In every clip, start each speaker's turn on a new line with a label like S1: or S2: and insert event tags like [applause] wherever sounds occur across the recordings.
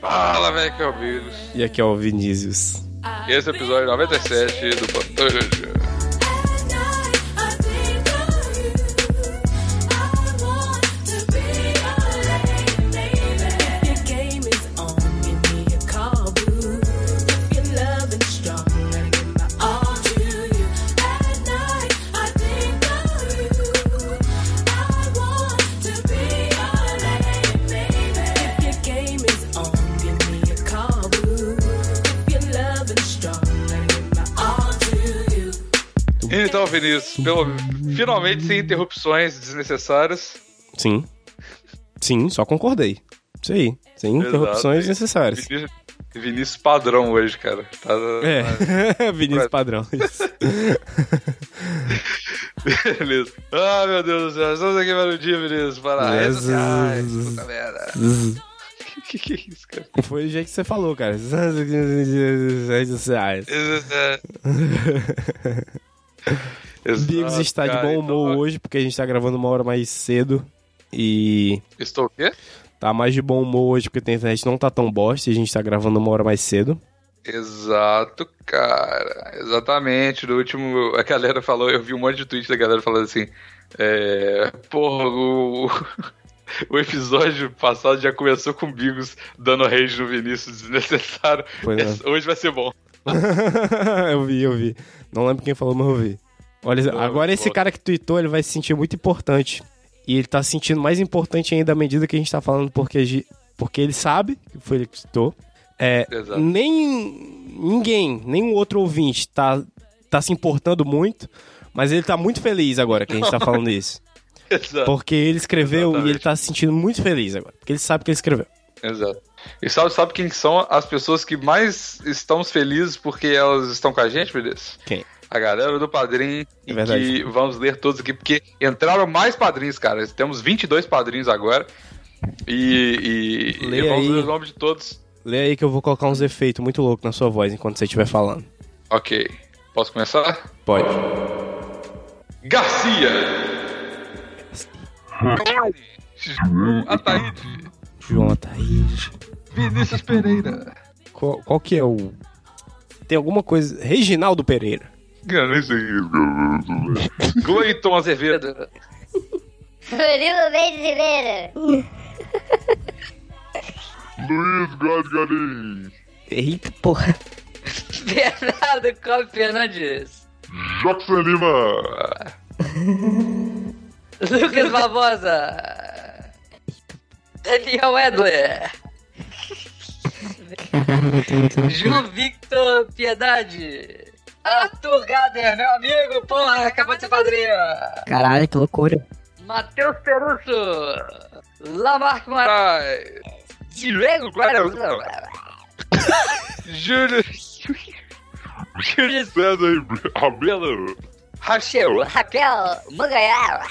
S1: Fala, velho, que é o Bigos.
S2: E aqui é o Vinícius.
S1: E esse é o episódio 97 do Pantoja. Então, Vinícius, pelo... finalmente sem interrupções desnecessárias.
S2: Sim. Sim, só concordei. Isso aí. Sem
S1: Exato.
S2: interrupções necessárias.
S1: Vinícius, Vinícius padrão hoje, cara. Tá...
S2: É, [laughs] Vinícius padrão. [laughs]
S1: Beleza. Ah, meu Deus do céu. Estamos aqui para o dia, Vinícius. Para redes sociais. Puta merda. [laughs] Que que é isso, cara?
S2: Foi o jeito que você falou, cara. Redes sociais.
S1: Exato,
S2: Bigos está de
S1: cara,
S2: bom humor
S1: então-
S2: hoje, porque a gente tá gravando uma hora mais cedo. E
S1: Estou o quê?
S2: tá mais de bom humor hoje, porque a internet não tá tão bosta e a gente tá gravando uma hora mais cedo.
S1: Exato, cara. Exatamente. No último, a galera falou, eu vi um monte de tweet da galera falando assim: é, Porra, o, [laughs] o episódio passado já começou com o Bigos dando rage no Vinícius desnecessário.
S2: É.
S1: Hoje vai ser bom. [laughs]
S2: eu vi, eu vi. Não lembro quem falou, mas eu vi. Olha, agora esse cara que tweetou, ele vai se sentir muito importante. E ele tá se sentindo mais importante ainda à medida que a gente tá falando, porque, porque ele sabe que foi ele que tweetou. É,
S1: Exato.
S2: nem ninguém, nenhum outro ouvinte tá, tá se importando muito, mas ele tá muito feliz agora que a gente tá [laughs] falando isso.
S1: Exato.
S2: Porque ele escreveu e
S1: Exatamente.
S2: ele tá se sentindo muito feliz agora. Porque ele sabe que ele escreveu.
S1: Exato. E sabe, sabe quem são as pessoas que mais estamos felizes porque elas estão com a gente, Vinícius?
S2: Quem?
S1: A galera do Padrim,
S2: É
S1: e
S2: verdade.
S1: que vamos ler todos aqui, porque entraram mais padrinhos, cara. Temos 22 padrinhos agora. E, e,
S2: Lê
S1: e vamos ler o nome de todos.
S2: Lê aí que eu vou colocar uns efeitos muito loucos na sua voz enquanto você estiver falando.
S1: Ok. Posso começar?
S2: Pode.
S1: Garcia! João Ataíde!
S2: João Ataíde.
S1: Vinícius Pereira!
S2: Qual, qual que é o. Tem alguma coisa. Reginaldo Pereira.
S1: Cleiton Azevedo!
S3: Murilo Mendes Ribeiro.
S1: Luiz Godgarim!
S2: Eita porra.
S4: Bernardo Cobb Fernandes.
S1: Jackson Lima!
S4: Lucas Barbosa. Daniel Edler. [laughs] João Victor Piedade. Arthur Gader, meu amigo, porra, acabou de ser padrinho.
S5: Caralho, que loucura.
S4: Matheus Perusso. Lamarck Moraes. Diego Guarulhos. [laughs]
S1: Júlio. Júlio César Abelo.
S4: Rachel, Raquel Manganhar.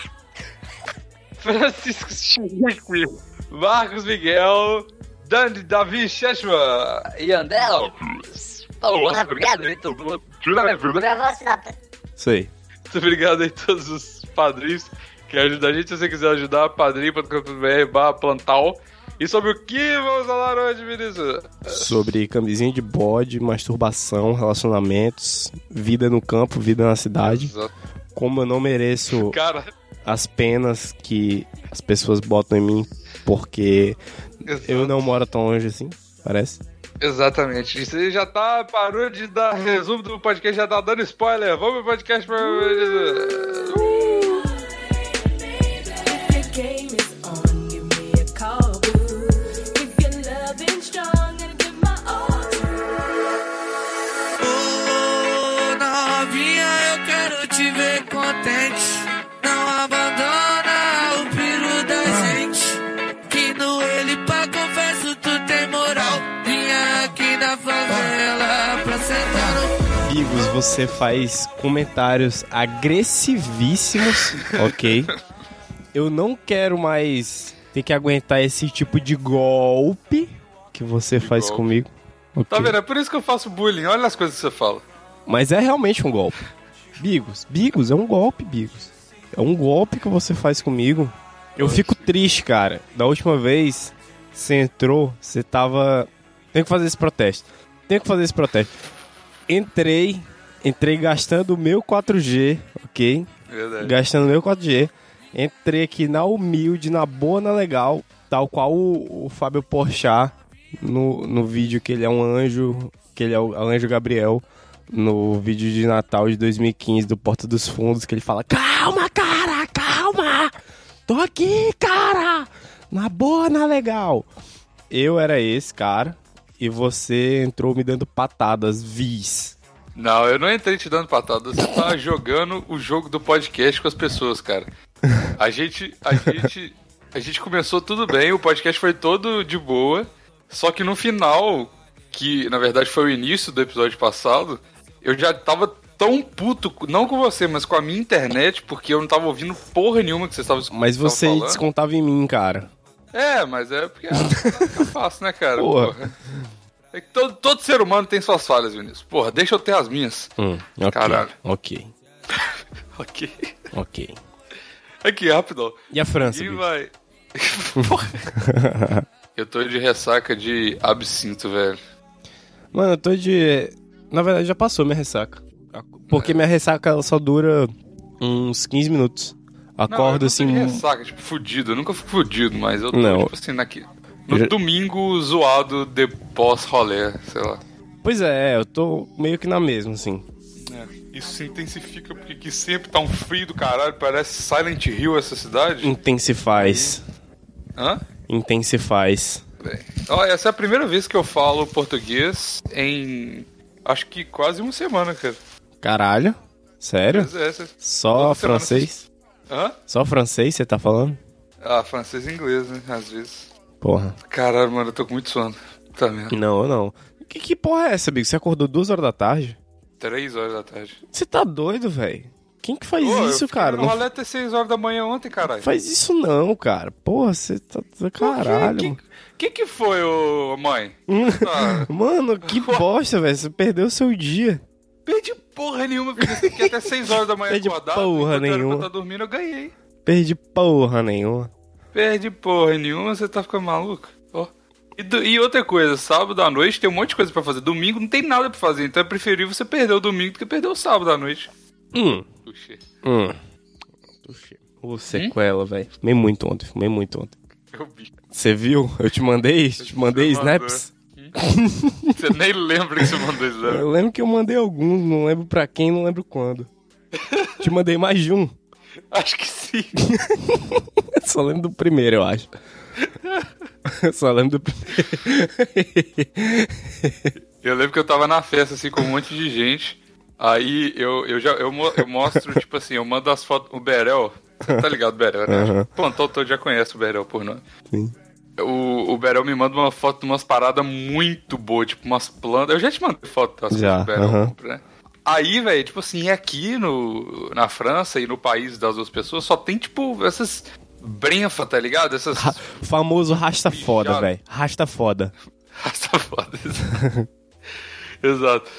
S1: Francisco Chico. Marcos Miguel. Dani Davi Cheshma.
S4: Yandel. Porra, obrigado, Vitor.
S3: Pra você, Nata.
S2: Isso aí.
S1: Muito obrigado aí a todos os padrinhos que ajudam a gente. Se você quiser ajudar, padrinho.com.br barra plantal. E sobre o que vamos falar hoje, Vinícius?
S2: Sobre camisinha de bode, masturbação, relacionamentos, vida no campo, vida na cidade.
S1: Exato.
S2: Como eu não mereço
S1: Cara,
S2: as penas que as pessoas botam em mim, porque
S1: exato.
S2: eu não moro tão longe assim, parece.
S1: Exatamente. Isso aí já tá. Parou de dar resumo do podcast, já tá dando spoiler. Vamos pro podcast pra.
S6: If
S2: você faz comentários agressivíssimos, [laughs] ok? Eu não quero mais ter que aguentar esse tipo de golpe que você faz
S1: golpe.
S2: comigo. ok?
S1: Tá vendo? É por isso que eu faço bullying. Olha as coisas que você fala.
S2: Mas é realmente um golpe. Bigos, Bigos, é um golpe, Bigos. É um golpe que você faz comigo. Eu fico triste, cara. Da última vez, você entrou, você tava Tenho que fazer esse protesto. Tenho que fazer esse protesto. Entrei, entrei gastando o meu 4G, ok?
S1: Verdade.
S2: Gastando meu 4G. Entrei aqui na humilde, na boa, na legal, tal qual o, o Fábio Porchat no, no vídeo que ele é um anjo, que ele é o anjo Gabriel, no vídeo de Natal de 2015 do Porta dos Fundos, que ele fala: Calma, cara, calma! Tô aqui, cara! Na boa, na legal. Eu era esse cara e você entrou me dando patadas vis.
S1: Não, eu não entrei te dando patada. Você tá [laughs] jogando o jogo do podcast com as pessoas, cara. A gente, a gente, a gente começou tudo bem, o podcast foi todo de boa. Só que no final, que na verdade foi o início do episódio passado, eu já tava tão puto, não com você, mas com a minha internet, porque eu não tava ouvindo porra nenhuma que vocês estavam
S2: Mas
S1: estavam
S2: você
S1: falando.
S2: descontava em mim, cara.
S1: É, mas é porque é fácil, né, cara?
S2: Porra.
S1: Porra. É que todo, todo ser humano tem suas falhas, Vinícius. Porra, deixa eu ter as minhas.
S2: Hum, ok.
S1: Caralho.
S2: Ok. [laughs]
S1: Ok.
S2: Ok.
S1: Aqui, rápido.
S2: E a França? Bicho?
S1: vai? [laughs] [laughs] Eu tô de ressaca de absinto, velho.
S2: Mano, eu tô de. Na verdade, já passou minha ressaca. Porque minha ressaca ela só dura uns 15 minutos.
S1: Não,
S2: Acordo
S1: eu
S2: assim.
S1: não de ressaca, tipo, fudido. Eu nunca fico fudido, mas eu tô,
S2: Não.
S1: tipo assim, naqui... no
S2: Eu
S1: domingo zoado de pós-rolê, sei lá.
S2: Pois é, eu tô meio que na mesma, assim.
S1: É, Isso se intensifica porque aqui sempre tá um frio do caralho, parece Silent Hill essa cidade.
S2: Intensifaz.
S1: Hã?
S2: Intensifaz.
S1: Bem, Ó, essa é a primeira vez que eu falo português em. Acho que quase uma semana, cara.
S2: Caralho? Sério?
S1: É,
S2: Só
S1: Toda semana
S2: francês?
S1: Hã?
S2: Só francês você tá falando?
S1: Ah, francês e inglês, né? Às vezes.
S2: Porra.
S1: Caralho, mano, eu tô com muito sono. Tá mesmo.
S2: Não, não. Que, que porra é essa, Bigo? Você acordou duas horas da tarde?
S1: Três horas da tarde.
S2: Você tá doido, velho? Quem que faz
S1: Pô,
S2: isso, cara? Não
S1: rolê até seis horas da manhã ontem, caralho.
S2: faz isso não, cara. Porra, você tá... Caralho.
S1: O que, que foi, ô mãe? Tá. [laughs]
S2: Mano, que [laughs] bosta, velho. Você perdeu o seu dia.
S1: Perdi porra nenhuma, fiquei até 6 horas da manhã
S2: Perdi
S1: acordado.
S2: porra nenhuma.
S1: eu tá dormindo, eu ganhei.
S2: Perdi porra nenhuma.
S1: Perdi porra nenhuma, você tá ficando maluco? Ó. E, do- e outra coisa, sábado à noite tem um monte de coisa pra fazer. Domingo não tem nada pra fazer, então é preferível você perder o domingo do que perder o sábado à noite.
S2: Hum.
S1: Puxa.
S2: Hum. Ô, sequela, velho. Fumei muito ontem, fumei muito ontem.
S1: Eu vi.
S2: Você viu? Eu te mandei? Te mandei
S1: Você mandou.
S2: snaps?
S1: Você nem lembra que você mandou isso, [laughs] né?
S2: Eu lembro que eu mandei alguns, não lembro pra quem, não lembro quando. te mandei mais de um. [laughs]
S1: Acho que sim. [laughs]
S2: Só lembro do primeiro, eu acho. [laughs] Só lembro do primeiro.
S1: Eu lembro que eu tava na festa, assim, com um monte de gente. Aí eu, eu já eu, eu mostro, tipo assim, eu mando as fotos. O Berel, você tá ligado, Berel, né?
S2: Aham.
S1: O plantão todo já conhece o Berel por nome.
S2: Sim.
S1: O, o Berel me manda uma foto de umas paradas muito boas, tipo umas plantas. Eu já te mandei foto das
S2: Já,
S1: coisas que o Berel compra, né? Aí, velho, tipo assim, aqui no, na França e no país das duas pessoas só tem, tipo, essas brenfa, tá ligado? Essas.
S2: Ra- O famoso rasta foda, velho. Rasta foda. [laughs]
S1: Rasta foda. [laughs] Exato.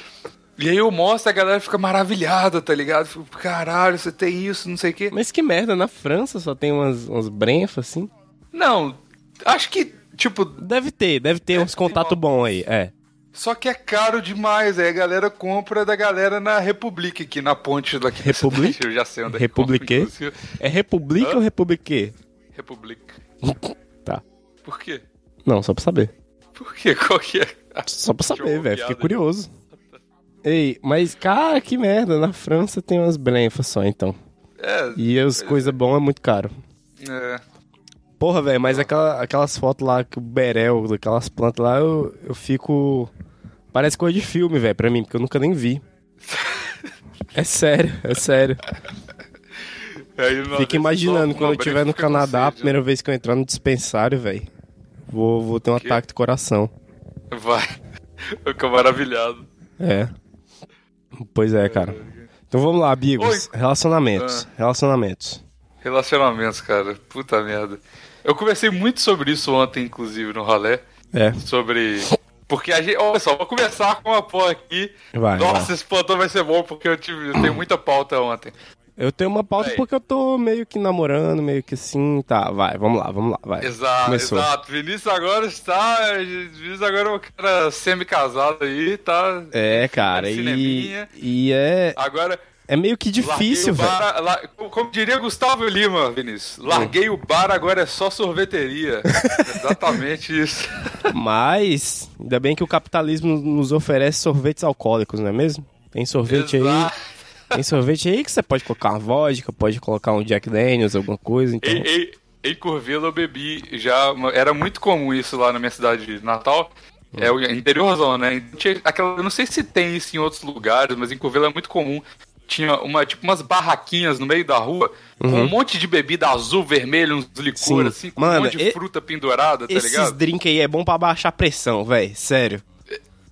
S1: E aí eu mostro, a galera fica maravilhada, tá ligado? Fico, caralho, você tem isso, não sei o quê.
S2: Mas que merda, na França só tem umas, umas brenfas assim?
S1: Não, acho que, tipo,
S2: Deve ter, deve ter uns
S1: ter
S2: contatos
S1: uma-
S2: bons aí, é.
S1: Só que é caro demais. Aí a galera compra da galera na República, aqui na ponte daqui da
S2: Republique?
S1: cidade. [laughs] Eu já sei onde é que
S2: Republique? É Republique
S1: Hã?
S2: ou Republique?
S1: Republique. [laughs]
S2: Tá.
S1: Por quê?
S2: Não, só pra saber.
S1: Por quê? Qual que é?
S2: Só pra saber, velho. Fiquei curioso. Ei, mas, cara, que merda. Na França tem umas brenfas só, então.
S1: É,
S2: E as coisas boas é muito caro.
S1: é,
S2: Porra, velho, mas aquela, aquelas fotos lá, que o berel, daquelas plantas lá, eu, eu fico... Parece coisa de filme, velho, pra mim, porque eu nunca nem vi. É sério, é sério. Fica imaginando, quando eu estiver no
S1: fica
S2: Canadá, a
S1: sede, né?
S2: primeira vez que eu entrar no dispensário, velho, vou, vou ter um
S1: quê?
S2: ataque do coração.
S1: Vai. Eu fico maravilhado.
S2: É. Pois é, cara. Então vamos lá, amigos.
S1: Oi.
S2: Relacionamentos. Relacionamentos.
S1: Relacionamentos, cara. Puta merda. Eu conversei muito sobre isso ontem, inclusive, no ralé.
S2: É,
S1: Sobre. Porque a gente. Olha só, vou começar com uma porra aqui.
S2: vai.
S1: Nossa,
S2: vai.
S1: esse plantão vai ser bom porque eu, tive, eu tenho [clears throat] muita pauta ontem.
S2: Eu tenho uma pauta porque eu tô meio que namorando, meio que assim, tá, vai, vamos lá, vamos lá, vai.
S1: Exato,
S2: Começou.
S1: exato. Vinícius agora está. Vinícius agora é um cara semi-casado aí, tá?
S2: É, cara, e,
S1: cineminha.
S2: e é,
S1: Agora.
S2: É meio que difícil, velho.
S1: la- como diria Gustavo Lima, Vinícius, larguei o bar, agora é só sorveteria. [laughs] Exatamente isso.
S2: Mas, ainda bem que o capitalismo nos oferece sorvetes alcoólicos, não é mesmo? Tem sorvete aí,
S1: Exato.
S2: tem sorvete aí que você pode colocar uma vodka, pode colocar um Jack Daniels, alguma coisa, então...
S1: Em, em, em Curvelo eu bebi já. Era muito comum isso lá na minha cidade de Natal. É o interiorzão, né? Aquela, eu não sei se tem isso em outros lugares, mas em Curvelo é muito comum. Tinha uma, tipo, umas barraquinhas no meio da rua com um monte de bebida azul, vermelho, uns licores,
S2: Sim.
S1: assim, com
S2: Mano,
S1: um monte de
S2: e-
S1: fruta pendurada, tá
S2: Esses
S1: ligado?
S2: drink aí é bom pra baixar a pressão, velho, sério.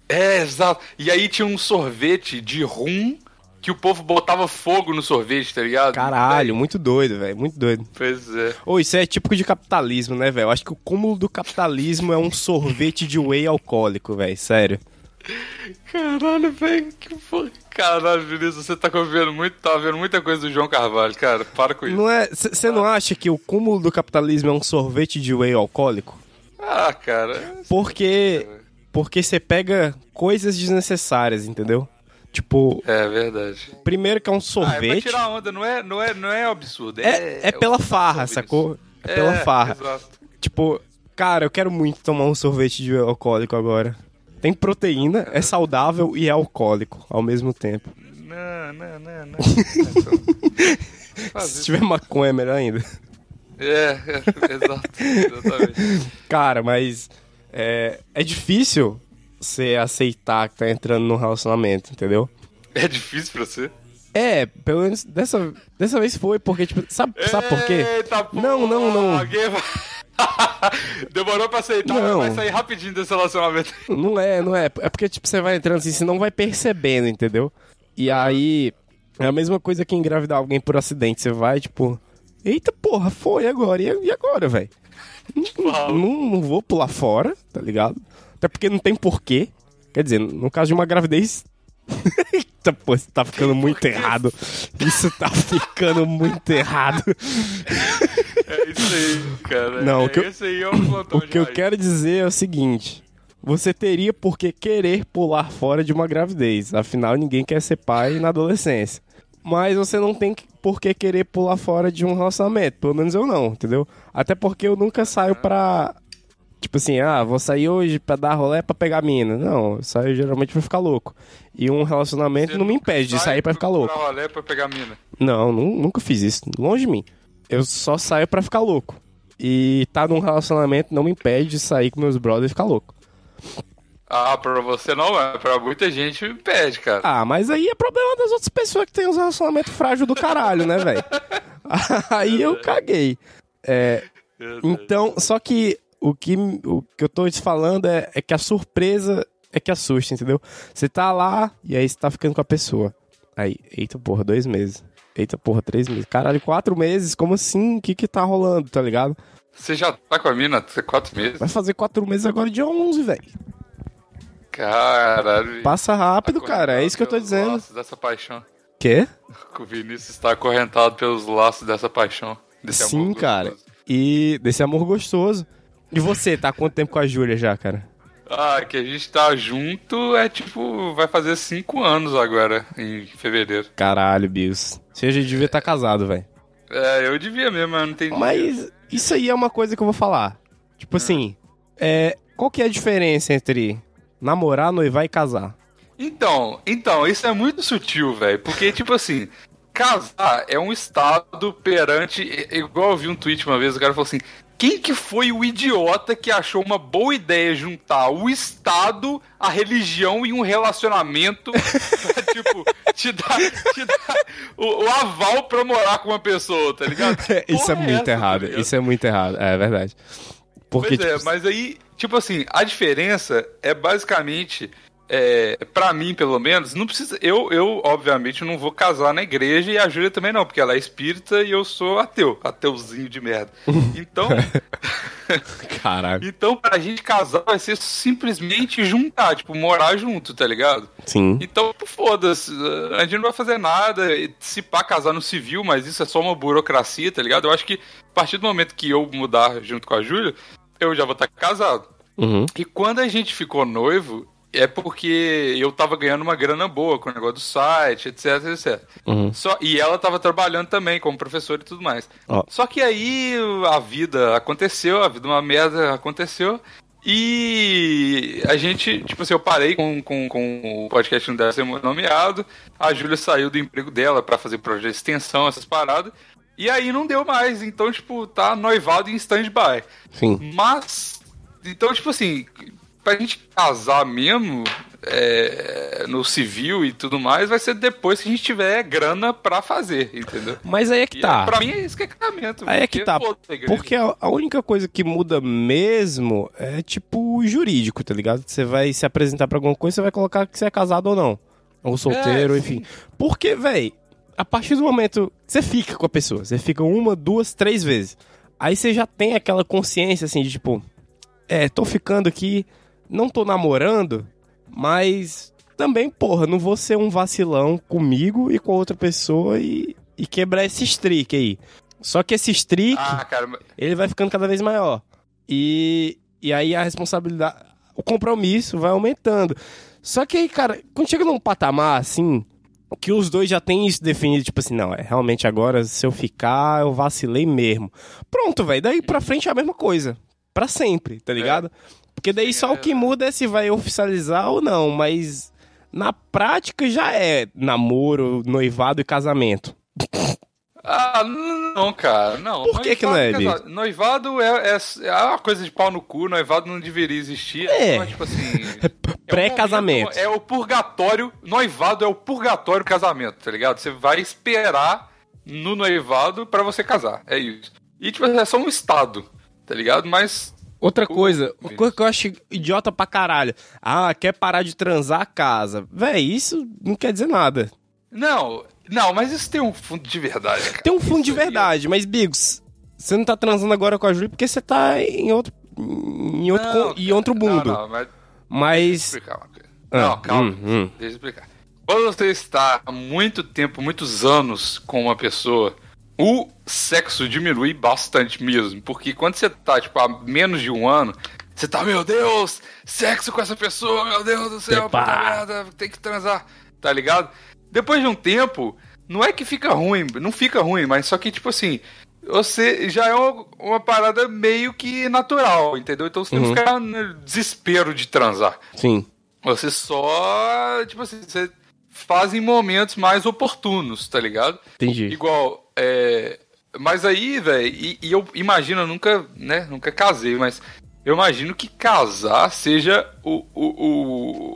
S1: É, exato. E aí tinha um sorvete de rum que o povo botava fogo no sorvete, tá ligado?
S2: Caralho, muito doido, velho, muito doido.
S1: Pois é.
S2: Ô, isso é típico de capitalismo, né, velho? Eu acho que o cúmulo do capitalismo é um sorvete de whey alcoólico, velho, sério. [laughs]
S1: Caralho, velho, que porra. Caralho, Vinícius, você tá vendo muito, tá vendo muita coisa do João Carvalho, cara. Para com isso.
S2: Não é. Você não acha que o cúmulo do capitalismo é um sorvete de whey alcoólico?
S1: Ah, cara.
S2: Porque. Porque você pega coisas desnecessárias, entendeu? Tipo,
S1: É verdade.
S2: primeiro que é um
S1: Ah, é pra
S2: sorvete.
S1: tirar onda, não é, não é, não é absurdo.
S2: é, é pela farra, sacou? É pela farra.
S1: Exato.
S2: Tipo, cara, eu quero muito tomar um sorvete de whey alcoólico agora. Tem proteína, é saudável e é alcoólico ao mesmo tempo.
S1: Não, não, não, não. Então,
S2: Se tiver maconha, é melhor ainda.
S1: É, é, [laughs] exato. Exatamente.
S2: Cara, mas é, é difícil você aceitar que tá entrando num relacionamento, entendeu?
S1: É difícil pra você?
S2: É, pelo menos dessa, dessa vez foi, porque, tipo, sabe, sabe por quê?
S1: Eita, porra,
S2: Não, não, não.
S1: Alguém vai... [laughs] Demorou pra aceitar,
S2: Não.
S1: mas vai sair rapidinho desse relacionamento. [laughs]
S2: Não é, não é. É porque, tipo, você vai entrando assim, você não vai percebendo, entendeu? E aí, é a mesma coisa que engravidar alguém por acidente. Você vai, tipo, eita porra, foi agora. E agora, velho? [laughs] Não, não, não vou pular fora, tá ligado? Até porque não tem porquê. Quer dizer, no caso de uma gravidez. Eita, pô, isso tá ficando muito errado. Isso tá ficando muito errado.
S1: É isso aí, cara.
S2: Não,
S1: é
S2: o que eu-
S1: Esse aí é o
S2: que eu quero dizer é o seguinte: você teria por que querer pular fora de uma gravidez. Afinal, ninguém quer ser pai na adolescência. Mas você não tem por que querer pular fora de um relacionamento. Pelo menos eu não, entendeu? Até porque eu nunca saio pra. Tipo assim, ah, vou sair hoje pra dar rolé pra pegar mina. Não, eu saio geralmente pra ficar louco. E um relacionamento
S1: Você
S2: não me impede de
S1: sai
S2: sair pra ficar louco.
S1: Pra rolê pra pegar mina.
S2: Não, nu- nunca fiz isso. Longe de mim. Eu só saio pra ficar louco. E tá num relacionamento não me impede de sair com meus brothers e ficar louco.
S1: Ah, pra você não, é. Pra muita gente pede, cara.
S2: Ah, mas aí é problema das outras pessoas que têm uns relacionamentos frágil do caralho, né, velho? [laughs] aí eu caguei. É, então, só que o que, o que eu tô te falando é, é que a surpresa é que assusta, entendeu? Você tá lá e aí você tá ficando com a pessoa. Aí, eita porra, dois meses. Eita porra, três meses. Caralho, quatro meses? Como assim? O que que tá rolando, tá ligado?
S1: Você já tá com a mina há quatro meses?
S2: Vai fazer quatro meses agora dia 11, velho.
S1: Caralho.
S2: Passa rápido,
S1: Tá
S2: cara. É isso que eu tô dizendo.
S1: laços dessa paixão.
S2: Quê? [laughs]
S1: O Vinícius está acorrentado pelos laços dessa paixão.
S2: Sim, cara.
S1: gostoso.
S2: E desse amor gostoso. E você, tá há quanto tempo com a Júlia já, cara?
S1: Ah, que a gente tá junto é tipo. Vai fazer cinco anos agora, em fevereiro.
S2: Caralho, Bios. Você já devia estar casado, velho.
S1: É, eu devia mesmo, mas não entendi.
S2: Mas isso aí é uma coisa que eu vou falar. Tipo assim, é, qual que é a diferença entre namorar, noivar e casar?
S1: Então, então, isso é muito sutil, velho. Porque, tipo assim, casar é um estado perante. Igual eu vi um tweet uma vez, o cara falou assim. Quem que foi o idiota que achou uma boa ideia juntar o Estado, a religião e um relacionamento pra, [laughs] tipo, te dar, te dar o, o aval pra morar com uma pessoa, tá ligado? [laughs]
S2: Isso é
S1: porra
S2: muito
S1: essa, tá
S2: errado.
S1: ligado?
S2: isso é muito errado. É verdade. Porque,
S1: Pois é,
S2: tipo,
S1: mas aí, tipo assim, a diferença é basicamente é, para mim, pelo menos, não precisa. Eu, eu, obviamente, não vou casar na igreja e a Júlia também não, porque ela é espírita e eu sou ateu, ateuzinho de merda. [laughs] Então, [laughs]
S2: Caralho.
S1: então pra gente casar vai ser simplesmente juntar, tipo, morar junto, tá ligado?
S2: Sim.
S1: Então, foda-se, a gente não vai fazer nada, se pá casar no civil, mas isso é só uma burocracia, tá ligado? Eu acho que a partir do momento que eu mudar junto com a Júlia, eu já vou estar casado.
S2: Uhum.
S1: E quando a gente ficou noivo, é porque eu tava ganhando uma grana boa com o negócio do site, etc, etc.
S2: Uhum.
S1: Só, e ela tava trabalhando também como professora e tudo mais.
S2: Ó.
S1: Só que aí a vida aconteceu, a vida uma merda aconteceu. E a gente, tipo assim, eu parei com, com, com o podcast não deve ser nomeado. A Júlia saiu do emprego dela pra fazer projeto de extensão, essas paradas. E aí não deu mais. Então, tipo, tá noivado em stand-by.
S2: Sim.
S1: Mas, então, tipo assim, pra gente casar mesmo, é, no civil e tudo mais, vai ser depois que a gente tiver grana pra fazer, entendeu?
S2: Mas aí é que
S1: E,
S2: tá.
S1: Pra mim é isso que é casamento.
S2: Aí é que tá. Porque a, a única coisa que muda mesmo é tipo jurídico, tá ligado? Você vai se apresentar pra alguma coisa, você vai colocar que você é casado ou não. Ou solteiro,
S1: É,
S2: enfim. Porque, véi, a partir do momento que você fica com a pessoa, você fica uma, duas, três vezes. Aí você já tem aquela consciência assim de tipo, é, tô ficando aqui, não tô namorando, mas também, porra, não vou ser um vacilão comigo e com a outra pessoa e, e quebrar esse streak aí. Só que esse streak
S1: Ah,
S2: ele vai ficando cada vez maior. E, e aí a responsabilidade, o compromisso vai aumentando. Só que aí, cara, quando chega num patamar assim, que os dois já têm isso definido, tipo assim, não, é realmente agora se eu ficar, eu vacilei mesmo. Pronto, velho, daí pra frente é a mesma coisa. Pra sempre, tá ligado? Porque daí só
S1: é
S2: o que muda é se vai oficializar ou não, mas na prática já é namoro, noivado e casamento.
S1: Ah, não, cara, não.
S2: Por que que não é,
S1: Noivado, casado- Noivado é, é, é uma coisa de pau no cu, noivado não deveria existir.
S2: É.
S1: Só, tipo assim. [laughs] é um
S2: Pré-casamento.
S1: É o purgatório. Noivado é o purgatório casamento, tá ligado? Você vai esperar no noivado pra você casar. É isso. E, tipo, é só um estado, tá ligado? Mas.
S2: Outra coisa, uma coisa que eu acho idiota pra caralho. Ah, quer parar de transar a casa. Véi, isso não quer dizer nada.
S1: Não, não, mas isso tem um fundo de verdade, cara.
S2: Tem um fundo de
S1: Isso aí-
S2: verdade, mas, Bigos, você não tá transando agora com a Júlia porque você tá em outro, em outro,
S1: Não,
S2: em outro mundo.
S1: Não, não, mas
S2: Mas.
S1: explicar uma coisa.
S2: Ah,
S1: não, calma.
S2: hum, hum.
S1: Deixa eu explicar. Quando você está há muito tempo, muitos anos com uma pessoa, o sexo diminui bastante mesmo. Porque quando você tá, tipo, há menos de um ano, você tá, meu Deus, sexo com essa pessoa, meu Deus do céu,
S2: Epa.
S1: puta merda, tem que transar, tá ligado? Depois de um tempo, não é que fica ruim, não fica ruim, mas só que, tipo assim, você já é uma, uma parada meio que natural, entendeu? Então você não
S2: Uhum.
S1: fica no desespero de transar.
S2: Sim.
S1: Você só, tipo assim, você faz em momentos mais oportunos, tá ligado?
S2: Entendi.
S1: Igual, é... Mas aí, velho, e, e eu imagino, eu nunca, né, nunca casei, mas eu imagino que casar seja o, o,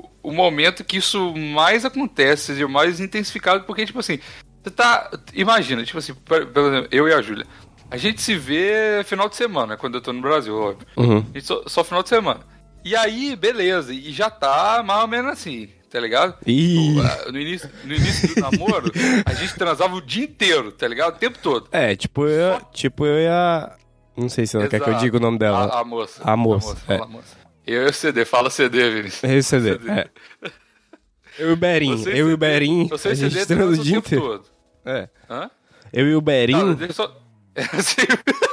S1: o, o momento que isso mais acontece, seja mais intensificado, porque, tipo assim, você tá. Imagina, tipo assim, por exemplo, eu e a Júlia. A gente se vê final de semana, quando eu tô no Brasil, óbvio.
S2: Uhum.
S1: Só, só final de semana. E aí, beleza, e já tá mais ou menos assim, tá ligado?
S2: Ih.
S1: O- No início, no início do namoro, a gente transava o dia inteiro, tá ligado? O tempo todo.
S2: É, tipo eu, tipo eu e a. Não sei se ela quer que eu
S1: Exato.
S2: diga o nome dela.
S1: A, a moça.
S2: A moça,
S1: fala
S2: é.
S1: a moça. Eu e o CD, fala CD, Vinícius.
S2: Eu e o CD. É. Eu e o Berim.
S1: Você
S2: Eu e o
S1: CD
S2: Berim. A
S1: e
S2: gente
S1: CD
S2: transa o dia
S1: tempo
S2: inteiro.
S1: todo.
S2: É.
S1: Hã?
S2: Eu e o Berim.
S1: Não, deixa eu só... [laughs] [laughs]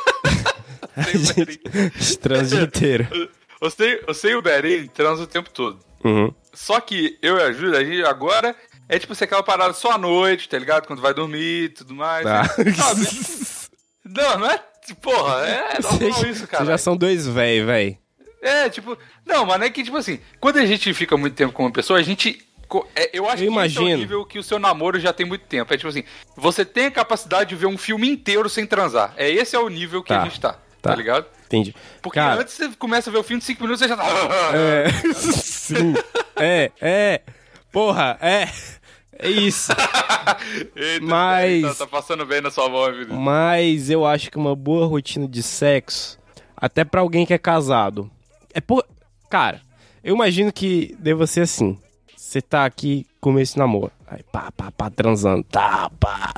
S1: [laughs]
S2: A gente transa o dia inteiro.
S1: você, você e o Berim transam o tempo todo.
S2: Uhum.
S1: Só que eu e a Júlia, a gente agora é tipo assim, aquela parada só à noite, tá ligado? Quando vai dormir e tudo mais.
S2: Tá.
S1: Sabe? Não, não é. Porra, é [laughs] normal isso, cara.
S2: vocês já são dois véi, véi.
S1: É, tipo. Não, mas não é que, tipo assim, quando a gente fica muito tempo com uma pessoa, a gente. é, eu acho
S2: Eu
S1: que é o
S2: imagino.
S1: nível que o seu namoro já tem muito tempo. É tipo assim, você tem a capacidade de ver um filme inteiro sem transar. É esse é o nível que
S2: Tá,
S1: a gente tá. Tá,
S2: tá.
S1: ligado?
S2: Entendi.
S1: Porque
S2: Cara,
S1: antes você começa a ver o filme de 5 minutos e você já tá.
S2: É. [laughs] Sim. É, é. Porra, é. É isso.
S1: Eita,
S2: Mas-
S1: Tá, tá passando bem na sua mão.
S2: Mas eu acho que uma boa rotina de sexo, até pra alguém que é casado, é por. Cara, eu imagino que deva ser assim. Você tá aqui, começo de namoro. Aí pá, pá, pá, transando. Tá, pá.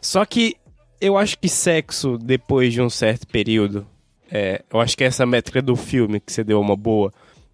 S2: Só que eu acho que sexo, depois de um certo período, é, eu acho que essa métrica do filme que você deu uma boa.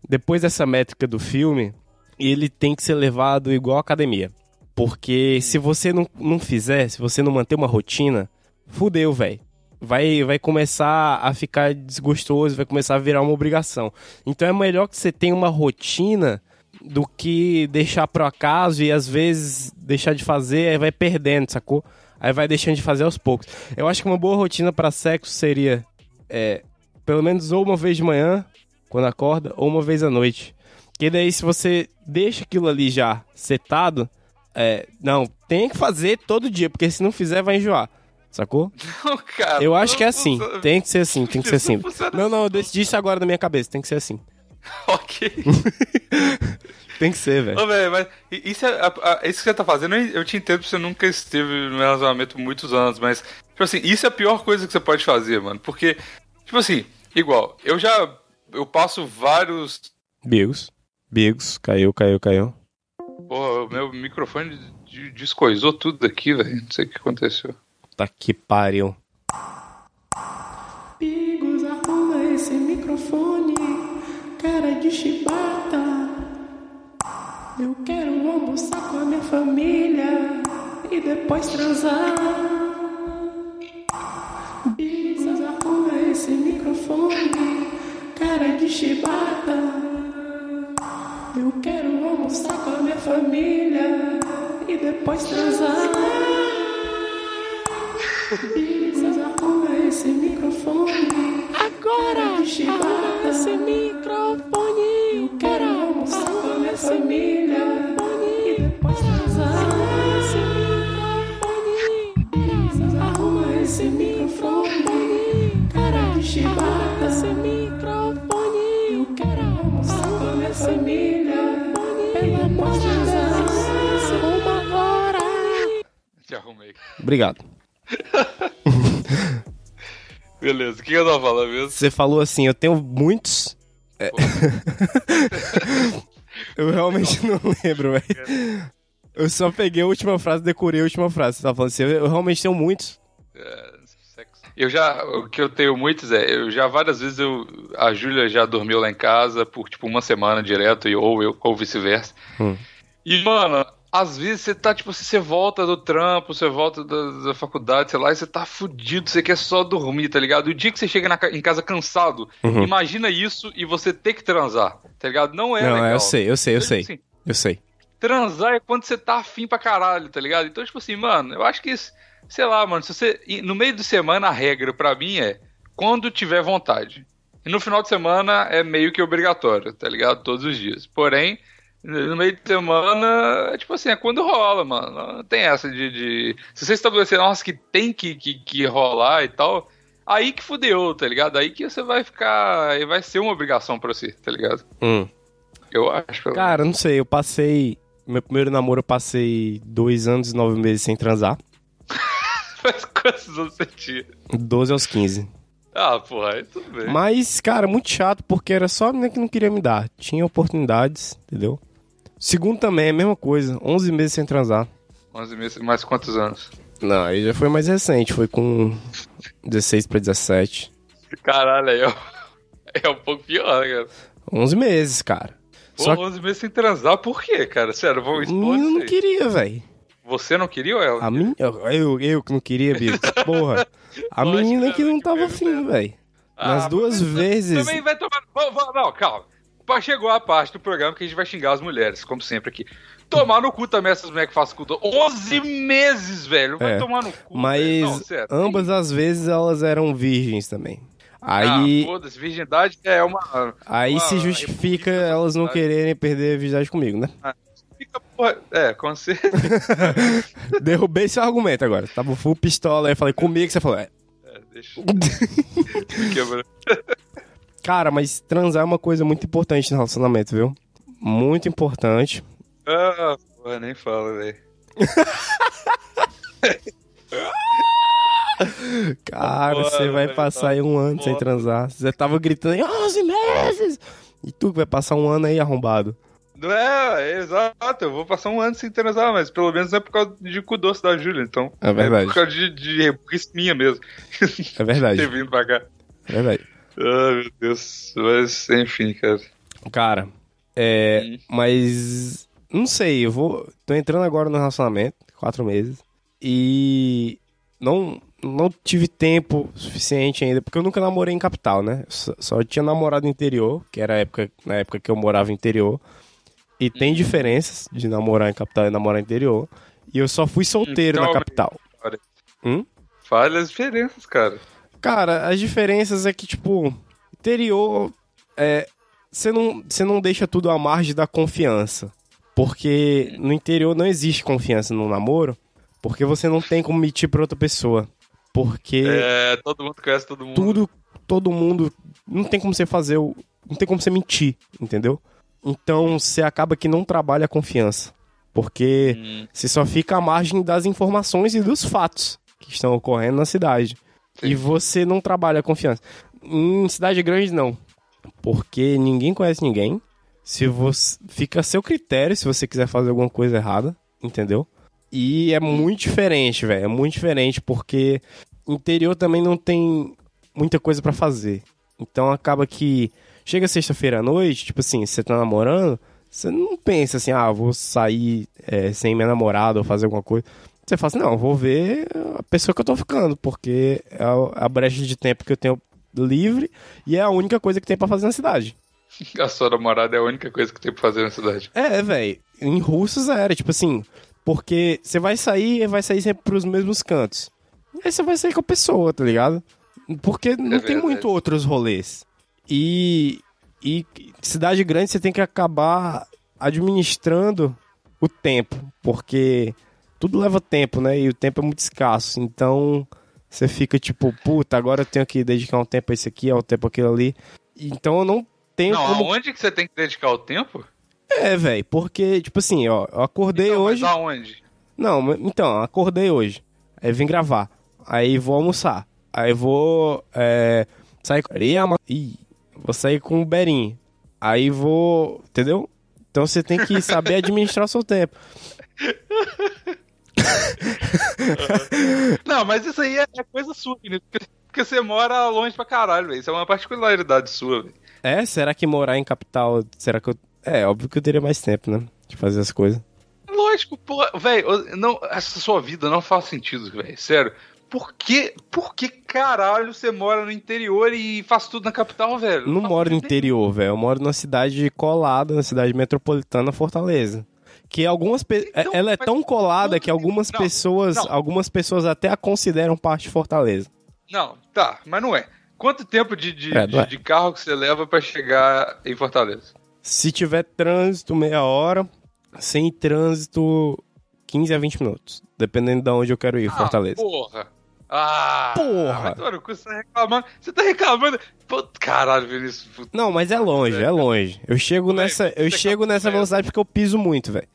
S2: Depois dessa métrica do filme, ele tem que ser levado igual a academia. Porque se você não, não fizer, se você não manter uma rotina, fudeu, velho. Vai, vai começar a ficar desgostoso, vai começar a virar uma obrigação. Então é melhor que você tenha uma rotina do que deixar pro acaso e às vezes deixar de fazer, aí vai perdendo, sacou? Aí vai deixando de fazer aos poucos. Eu acho que uma boa rotina pra sexo seria é, pelo menos ou uma vez de manhã, quando acorda, ou uma vez à noite. Que daí, se você deixa aquilo ali já setado, é, não, tem que fazer todo dia, porque se não fizer, vai enjoar. Sacou? [laughs]
S1: Não, cara.
S2: Eu acho que é
S1: não
S2: assim.
S1: funciona.
S2: Tem que ser assim, tem que ser
S1: não
S2: assim.
S1: funciona
S2: Não, não, eu decidi isso agora na minha cabeça. Tem que ser assim. [laughs]
S1: Ok. [laughs]
S2: Tem que ser, velho.
S1: Ô, velho, mas isso, é, a- a- isso que você tá fazendo, eu te entendo porque você nunca esteve num relacionamento muitos anos, mas, tipo assim, isso é a pior coisa que você pode fazer, mano. Porque, tipo assim, igual, eu já. Eu passo vários.
S2: Bigos. Bigos. Caiu, caiu, caiu.
S1: Porra, o meu microfone de- descoisou tudo daqui, velho. Não sei o que aconteceu.
S2: Tá que pariu. Bigos, arruma esse microfone. Cara de chibata. Eu quero almoçar com a minha família e depois transar. Esse microfone. Cara de chibata. Eu quero almoçar com a minha família e depois transar. Arrumar esse microfone. Agora, arruma esse microfone. Obrigado. [laughs]
S1: Beleza, o que eu tava falando mesmo?
S2: Você falou assim, eu tenho muitos. É. [laughs] eu realmente não lembro, velho. Eu só peguei a última frase decorei a última frase. Você tava falando assim, eu realmente tenho muitos.
S1: É. Eu já, o que eu tenho muitos é, eu já várias vezes eu, a Júlia já dormiu lá em casa por tipo uma semana direto, e- ou eu, ou vice-versa.
S2: Hum.
S1: E, mano, às vezes você tá, tipo, assim, você volta do trampo, você volta da, da faculdade, sei lá, e você tá fudido, você quer só dormir, tá ligado? E o dia que você chega na em casa cansado,
S2: Uhum.
S1: imagina isso e você ter que transar, tá ligado? Não é
S2: não,
S1: legal.
S2: eu sei, eu sei, eu sei.
S1: assim,
S2: Eu sei.
S1: transar é quando você tá afim pra caralho, tá ligado? Então, tipo assim, mano, eu acho que isso, sei lá, mano, se você. No meio de semana, a regra pra mim é quando tiver vontade. E no final de semana é meio que obrigatório, tá ligado? Todos os dias. Porém, no meio de semana, tipo assim, é quando rola, mano. Não tem essa de. de... Se você estabelecer, nossa, que tem que, que, que rolar e tal. Aí que fudeu, tá ligado? Aí que você vai ficar. Vai ser uma obrigação pra você, tá ligado?
S2: Hum.
S1: Eu acho.
S2: Cara, não sei, eu passei. Meu primeiro namoro eu passei dois anos e nove meses sem transar. [laughs]
S1: Mas quantos anos você tinha?
S2: 12 aos 15.
S1: Ah, porra, aí tudo bem.
S2: Mas, cara, muito chato, porque era só a menina que não queria me dar. Tinha oportunidades, entendeu? Segundo também, é a mesma coisa. 11 meses sem transar.
S1: 11 meses, mais quantos anos?
S2: Não, aí já foi mais recente. Foi com 16 pra 17.
S1: Caralho, aí ó. [laughs] É um pouco pior, né, cara?
S2: 11 meses, cara.
S1: Pô,
S2: Só
S1: 11 meses sem transar, por quê, cara? Sério, vamos expor
S2: eu não
S1: aí.
S2: queria, velho.
S1: Você não queria ou ela?
S2: A mim, eu, eu, que não queria, Bico. Porra. A menina
S1: né,
S2: que não
S1: que
S2: tava afim, velho. Nas
S1: Ah,
S2: duas vezes.
S1: Também vai tomar. Não, calma. Chegou a parte do programa que a gente vai xingar as mulheres, como sempre aqui. Tomar no cu também essas mulheres que fazem cu. do- 11 meses, velho. Vai
S2: É,
S1: tomar no cu.
S2: Mas.
S1: Não, sério.
S2: ambas as vezes elas eram virgens também. Aí,
S1: Ah, foda-se, virgindade é uma.
S2: aí
S1: uma
S2: se justifica elas não quererem perder a virgindade comigo, né?
S1: Fica, porra. É, com certeza. [laughs]
S2: Derrubei seu argumento agora. Tava full pistola aí falei comigo, você falou, é.
S1: É, deixa. [laughs] Quebra.
S2: Cara, mas transar é uma coisa muito importante no relacionamento, viu? Muito importante.
S1: Ah, porra, nem fala, velho. [laughs]
S2: Cara,
S1: Bora,
S2: você vai passar aí um ano sem
S1: Bora.
S2: transar. Você tava gritando aí, 11 meses! E tu que vai passar um ano aí arrombado.
S1: Não é, é, exato. Eu vou passar um ano sem transar, mas pelo menos é por causa de cu doce da Júlia, então.
S2: É verdade.
S1: por causa de, de reburrice minha mesmo.
S2: É verdade. [laughs]
S1: Ter vindo pra cá.
S2: É verdade.
S1: Ai, meu Deus. Mas, enfim, cara.
S2: Cara, é.
S1: Hum.
S2: Mas. Não sei, eu vou. Tô entrando agora no relacionamento, quatro meses. E. Não, não tive tempo suficiente ainda, porque eu nunca namorei em capital, né? Só, só tinha namorado interior, que era a época, na época que eu morava interior. E tem
S1: Uhum.
S2: diferenças de namorar em capital e namorar interior. E eu só fui solteiro na
S1: Então,
S2: capital.
S1: olha.
S2: Hum?
S1: Fale as diferenças, cara.
S2: Cara, as diferenças é que, tipo, interior é. Você não, você não deixa tudo à margem da confiança. Porque no interior não existe confiança no namoro, porque você não tem como mentir pra outra pessoa. Porque
S1: É, todo mundo conhece todo mundo.
S2: tudo, todo mundo. Não tem como você fazer o. Não tem como você mentir, entendeu? Então você acaba que não trabalha a confiança. Porque
S1: Hum,
S2: você só fica à margem das informações e dos fatos que estão ocorrendo na cidade.
S1: Sim.
S2: E você não trabalha a confiança. Em cidade grande, não. Porque ninguém conhece ninguém. Se você fica a seu critério se você quiser fazer alguma coisa errada, entendeu? E é muito diferente, velho. É muito diferente porque interior também não tem muita coisa pra fazer. Então acaba que chega sexta-feira à noite, tipo assim, você tá namorando, você não pensa assim, ah, vou sair é, sem minha namorada ou fazer alguma coisa. Você fala assim, não, vou ver a pessoa que eu tô ficando, porque é a- brecha de tempo que eu tenho livre e é a única coisa que tem pra fazer na cidade. [laughs]
S1: A sua namorada é a única coisa que tem pra fazer na cidade.
S2: É, velho. Em russos era, tipo assim, porque você vai sair e vai sair sempre pros mesmos cantos. Aí você vai sair com a pessoa, tá ligado? Porque não tem muito outros rolês. E, e cidade grande você tem que acabar administrando o tempo, porque tudo leva tempo, né? E o tempo é muito escasso. Então você fica tipo, puta, agora eu tenho que dedicar um tempo a isso aqui, ao tempo aquilo ali. Então eu não tenho
S1: Não,
S2: como.
S1: aonde que você tem que dedicar o tempo?
S2: É, velho, porque, tipo assim, ó, eu acordei
S1: Então,
S2: hoje.
S1: Mas aonde?
S2: Não, então, acordei hoje. Aí vim gravar. Aí vou almoçar. Aí vou é, sair com. Ih, vou sair com o Berinho. Aí vou. Entendeu? Então você tem que saber administrar o seu tempo. [laughs] [laughs]
S1: Não, mas isso aí é, é coisa sua, Vinícius. Porque, você mora longe pra caralho, velho. Isso é uma particularidade sua, velho.
S2: É, será que morar em capital. Será que eu. É, óbvio que eu teria mais tempo, né? De fazer as coisas.
S1: Lógico, pô, velho, não, essa sua vida não faz sentido, velho. Sério. Por que, por que caralho você mora no interior e faz tudo na capital, velho?
S2: Não
S1: faz
S2: moro no interior, velho. Eu moro numa cidade colada, na cidade metropolitana, Fortaleza. Que algumas pe...
S1: Então,
S2: ela é tão colada que algumas
S1: não,
S2: pessoas,
S1: não.
S2: algumas pessoas até a consideram parte de Fortaleza.
S1: Não, tá, mas não é. Quanto tempo de, de,
S2: É,
S1: de-
S2: é.
S1: de carro que você leva pra chegar em Fortaleza?
S2: Se tiver trânsito, meia hora. Sem trânsito, 15 a 20 minutos. Dependendo de onde eu quero ir, Fortaleza.
S1: Ah, porra. Ah,
S2: Porra.
S1: vai tomar no cu, Você tá reclamando. Você tá reclamando. Pô, caralho, Vinícius. puta.
S2: Não, mas é longe, é longe. Eu chego nessa, eu
S1: você
S2: chego nessa velocidade porque eu piso muito, velho.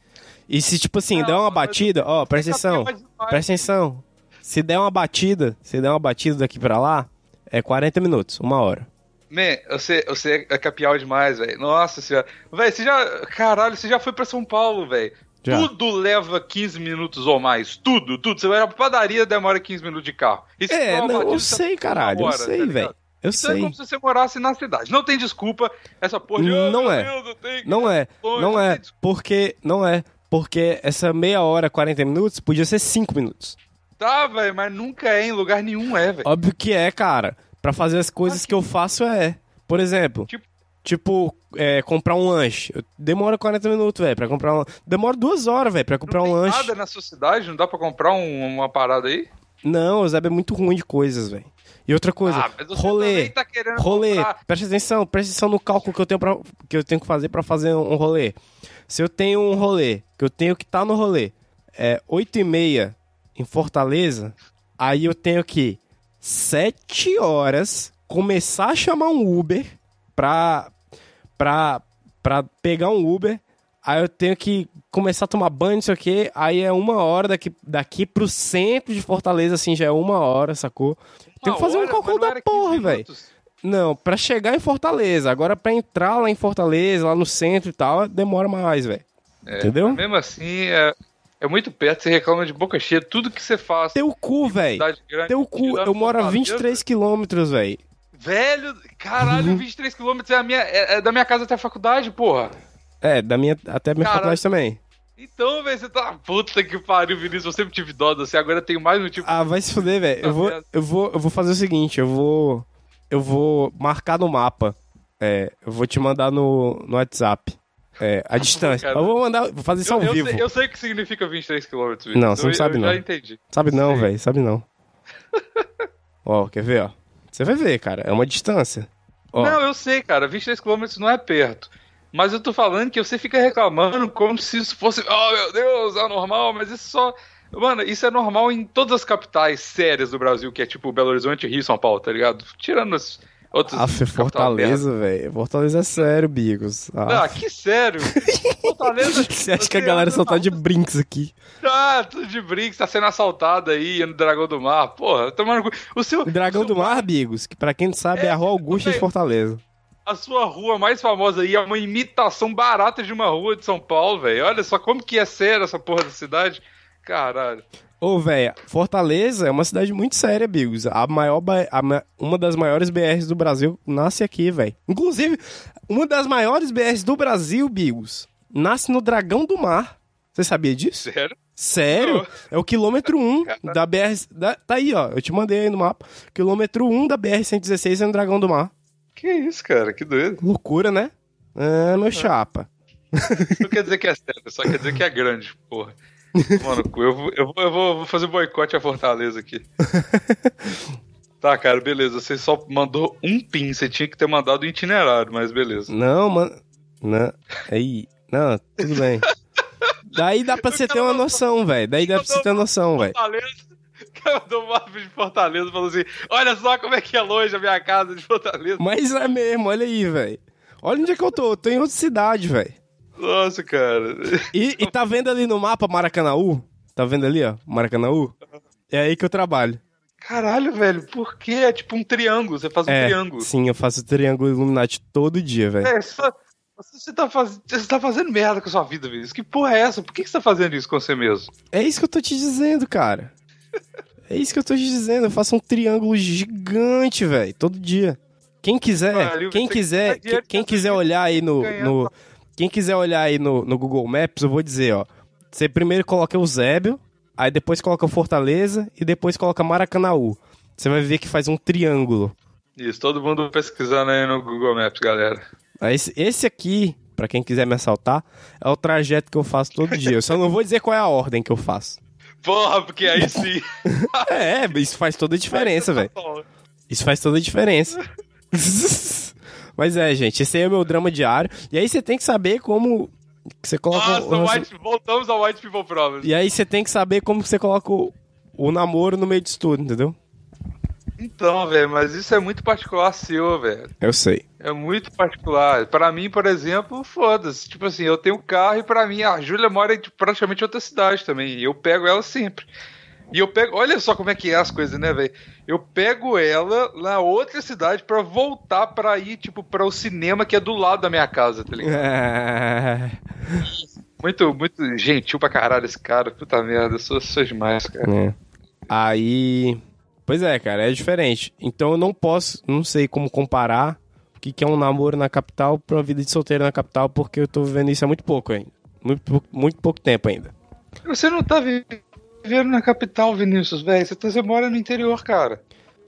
S2: E se, tipo assim,
S1: Não,
S2: der uma batida, ó, presta
S1: Você
S2: atenção.
S1: tá.
S2: Presta atenção. Se der uma batida, se der uma batida daqui pra lá, é 40 minutos, uma hora.
S1: Man, você, você é capial demais, velho. Nossa senhora. Velho, você já. Caralho, você já foi pra São Paulo, velho.
S2: Já.
S1: Tudo leva 15 minutos ou mais. Tudo, tudo. Você vai pra padaria, demora 15 minutos de carro. E se
S2: É, não,
S1: batida,
S2: eu
S1: você
S2: sei, caralho, eu
S1: hora,
S2: sei,
S1: tá
S2: velho. Eu
S1: Então é
S2: sei.
S1: como se você morasse na cidade. Não tem desculpa essa porra de. "Ah,
S2: Não
S1: meu
S2: é.
S1: Deus, eu
S2: Não é,
S1: longe",
S2: não é,
S1: tem desculpa.
S2: porque, não é, porque essa meia hora, 40 minutos, podia ser 5 minutos.
S1: Tá, velho, mas nunca é em lugar nenhum, é, velho.
S2: Óbvio que é, cara. Pra fazer as coisas que eu faço é. Por exemplo,
S1: Tipo?
S2: tipo, é, comprar um lanche. Demora 40 minutos, velho, pra comprar um... Demora duas horas, velho, pra comprar
S1: não
S2: um
S1: tem
S2: lanche.
S1: nada na sua cidade? Não dá pra comprar um- uma parada aí?
S2: Não, o Zeb é muito ruim de coisas, velho. E outra coisa,
S1: ah,
S2: rolê,
S1: tá
S2: rolê,
S1: comprar.
S2: presta atenção, presta atenção no cálculo que eu tenho, pra, que eu tenho que fazer pra fazer um rolê. Se eu tenho um rolê, que eu tenho que estar no rolê, é 8 e meia em Fortaleza, aí eu tenho que 7 horas começar a chamar um Uber pra, pra, pra pegar um Uber, aí eu tenho que começar a tomar banho, não sei o que, aí é uma hora daqui, daqui pro centro de Fortaleza, assim, já é uma hora, sacou? Tem que fazer um
S1: hora,
S2: cálculo
S1: mas não
S2: da
S1: era 15
S2: porra, velho. Não, pra chegar em Fortaleza. Agora pra entrar lá em Fortaleza, lá no centro e tal, demora mais, velho.
S1: É,
S2: Entendeu?
S1: Mesmo assim, é, é muito perto, você reclama de boca cheia. Tudo que você faz.
S2: Teu cu, velho. Teu cu. Eu moro a
S1: Fortaleza,
S2: 23 quilômetros, velho.
S1: Velho, caralho, 23 km é, a minha, é, é da minha casa até a faculdade, porra.
S2: É, da minha, até a minha
S1: Caralho.
S2: faculdade também.
S1: Então, velho, você tá. Puta que pariu, Vinícius. Eu sempre tive dó de você, agora eu tenho mais um tipo.
S2: Ah, vai se fuder, velho. Eu
S1: Tá
S2: vou,
S1: vendo?
S2: eu vou, eu vou fazer o seguinte, eu vou, eu vou marcar no mapa. É, eu vou te mandar no, no WhatsApp. É, a [laughs] distância.
S1: cara.
S2: Eu vou mandar, vou fazer isso ao
S1: eu, eu
S2: vivo.
S1: sei, eu sei o que significa 23 km, Vinícius.
S2: Não, você não sabe,
S1: eu
S2: não.
S1: já entendi.
S2: Sabe não, velho, sabe não. [laughs] ó, quer ver, ó? Você vai ver, cara, é uma distância. Ó,
S1: Não, eu sei, cara. 23 km não é perto. Mas eu tô falando que você fica reclamando como se isso fosse. Oh, meu Deus, é normal, mas isso só. Mano, isso é normal em todas as capitais sérias do Brasil, que é tipo Belo Horizonte, Rio, São Paulo, tá ligado? Tirando as outras. Merda.
S2: Fortaleza, velho. Fortaleza é sério, Bigos.
S1: Ah,
S2: Ah.
S1: que sério? [laughs] Fortaleza.
S2: Você acha que a galera só tá de brinks aqui?
S1: Ah, tudo de brinco, tá sendo assaltado aí no Dragão do Mar. Porra, tomando. O seu.
S2: Dragão
S1: o seu
S2: do Mar, Bigos, que pra quem não sabe é, a Rua Augusta de. Fortaleza.
S1: A sua rua mais famosa aí é uma imitação barata de uma rua de São Paulo, velho. Olha só como que é sério essa porra da cidade. Caralho.
S2: Ô, velho, Fortaleza é uma cidade muito séria, Bigos. A maior, a ma- uma das maiores BRs do Brasil nasce aqui, velho. Inclusive, uma das maiores BRs do Brasil, Bigos, nasce no Dragão do Mar. Você sabia disso?
S1: Sério?
S2: Sério? É o quilômetro [laughs] 1 da BR. da- tá aí, ó. Eu te mandei aí no mapa. Quilômetro 1 da BR-116 é no Dragão do Mar.
S1: Que isso, cara? Que doido.
S2: Loucura, né? Ah, meu chapa.
S1: Não quer dizer que é sério, só quer dizer que é grande, porra. Mano, eu, vou, eu, eu vou fazer boicote à Fortaleza aqui. [laughs] Tá, cara, beleza. Você só mandou um pin, você tinha que ter mandado o itinerário, mas beleza.
S2: Não, mano. Não. Aí. Não, tudo bem. [laughs] Daí dá pra você ter uma noção, velho. Daí dá pra você ter uma noção, velho.
S1: Fortaleza. Cara um mapa de Fortaleza falou assim: Olha só como é que é longe a minha casa de Fortaleza.
S2: Mas é mesmo, olha aí, velho. Olha onde é que eu tô. Eu tô em outra cidade, velho.
S1: Nossa, cara.
S2: E, e tá vendo ali no mapa Maracanaú? Tá vendo ali, ó? Maracanaú? É aí que eu trabalho.
S1: Caralho, velho, por que? É tipo um triângulo, você faz um
S2: é,
S1: triângulo.
S2: sim, eu faço triângulo Illuminati todo dia, velho.
S1: É, só- você, tá faz... você tá fazendo merda com a sua vida, Vinícius. Que porra é essa? Por que você tá fazendo isso com você mesmo?
S2: É isso que eu tô te dizendo, cara. É isso que eu tô te dizendo. Eu faço um triângulo gigante, velho, todo dia. Quem quiser,
S1: Caralho,
S2: quem quiser,
S1: dinheiro
S2: quem, quem
S1: com
S2: quiser olhar aí no, no- quem quiser olhar aí no, no Google Maps, eu vou dizer, ó. Você primeiro coloca o Zébio, aí depois coloca Fortaleza e depois coloca Maracanaú. Você vai ver que faz um triângulo.
S1: Isso, todo mundo pesquisando aí no Google Maps, galera.
S2: Esse, esse aqui, pra quem quiser me assaltar, é o trajeto que eu faço todo dia. Eu só não vou dizer qual é a ordem que eu faço.
S1: Porra, porque aí sim. [laughs]
S2: É, isso faz toda a diferença, velho. Isso faz toda a diferença. [laughs] Mas é, gente, esse aí é o meu drama diário. E aí você tem que saber como você coloca
S1: Nossa,
S2: o...
S1: White, voltamos ao White People Problem.
S2: E aí você tem que saber como você coloca o, o namoro no meio disso tudo, entendeu?
S1: Então, velho, mas isso é muito particular seu, velho.
S2: Eu sei.
S1: É muito particular. Pra mim, por exemplo, foda-se. Tipo assim, eu tenho um carro e pra mim a Júlia mora em tipo, praticamente outra cidade também. E eu pego ela sempre. E eu pego. Olha só como é que é as coisas, né, velho? Eu pego ela na outra cidade pra voltar pra ir, tipo, pra o cinema que é do lado da minha casa, tá ligado?
S2: É...
S1: Muito, muito gentil pra caralho esse cara. Puta merda, eu sou, sou demais, cara.
S2: É. Aí. Pois é, cara, é diferente. Então eu não posso, não sei como comparar o que que é um namoro na capital pra uma vida de solteiro na capital, porque eu tô vivendo isso há muito pouco ainda. Muito, muito pouco tempo ainda.
S1: Você não tá vi- vivendo na capital, Vinícius, velho. Você, tá- você mora no interior, cara.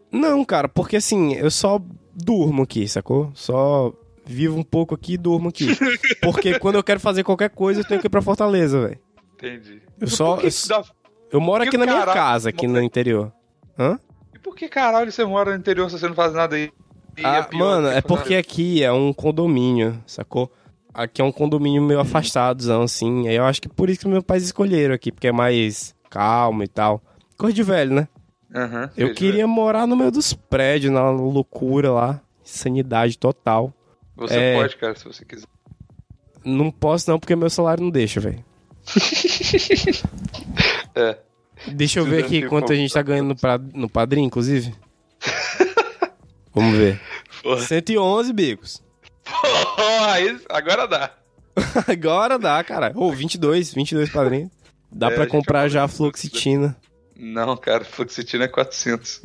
S2: Não, cara, porque assim, eu só durmo aqui, sacou? Só vivo um pouco aqui e durmo aqui. [laughs] Porque quando eu quero fazer qualquer coisa, eu tenho que ir pra Fortaleza, velho.
S1: Entendi.
S2: Eu só- eu
S1: dá-
S2: Eu moro aqui na minha casa, aqui no interior. Hã?
S1: Por que caralho você mora no interior se você não faz nada aí? E
S2: Ah,
S1: pior
S2: mano, é porque aqui é um condomínio, sacou? Aqui é um condomínio meio afastadozão, assim. Aí eu acho que por isso que meus pais escolheram aqui, porque é mais calmo e tal. Coisa de velho, né?
S1: Aham,
S2: Eu queria
S1: velho.
S2: morar no meio dos prédios, na loucura lá. Sanidade total.
S1: Você
S2: é-
S1: pode, cara, se você quiser.
S2: Não posso não, porque meu salário não deixa, velho. [laughs]
S1: É.
S2: Deixa eu ver aqui quanto a gente tá ganhando no, pra- no padrinho, inclusive. [laughs] Vamos ver.
S1: Porra.
S2: 111 bicos.
S1: Porra, agora dá. [laughs]
S2: Agora dá, cara. Ô, 22, 22 padrinhos. Dá
S1: É,
S2: pra
S1: a
S2: comprar já
S1: falar
S2: fluoxetina.
S1: Não, cara, fluoxetina é 400.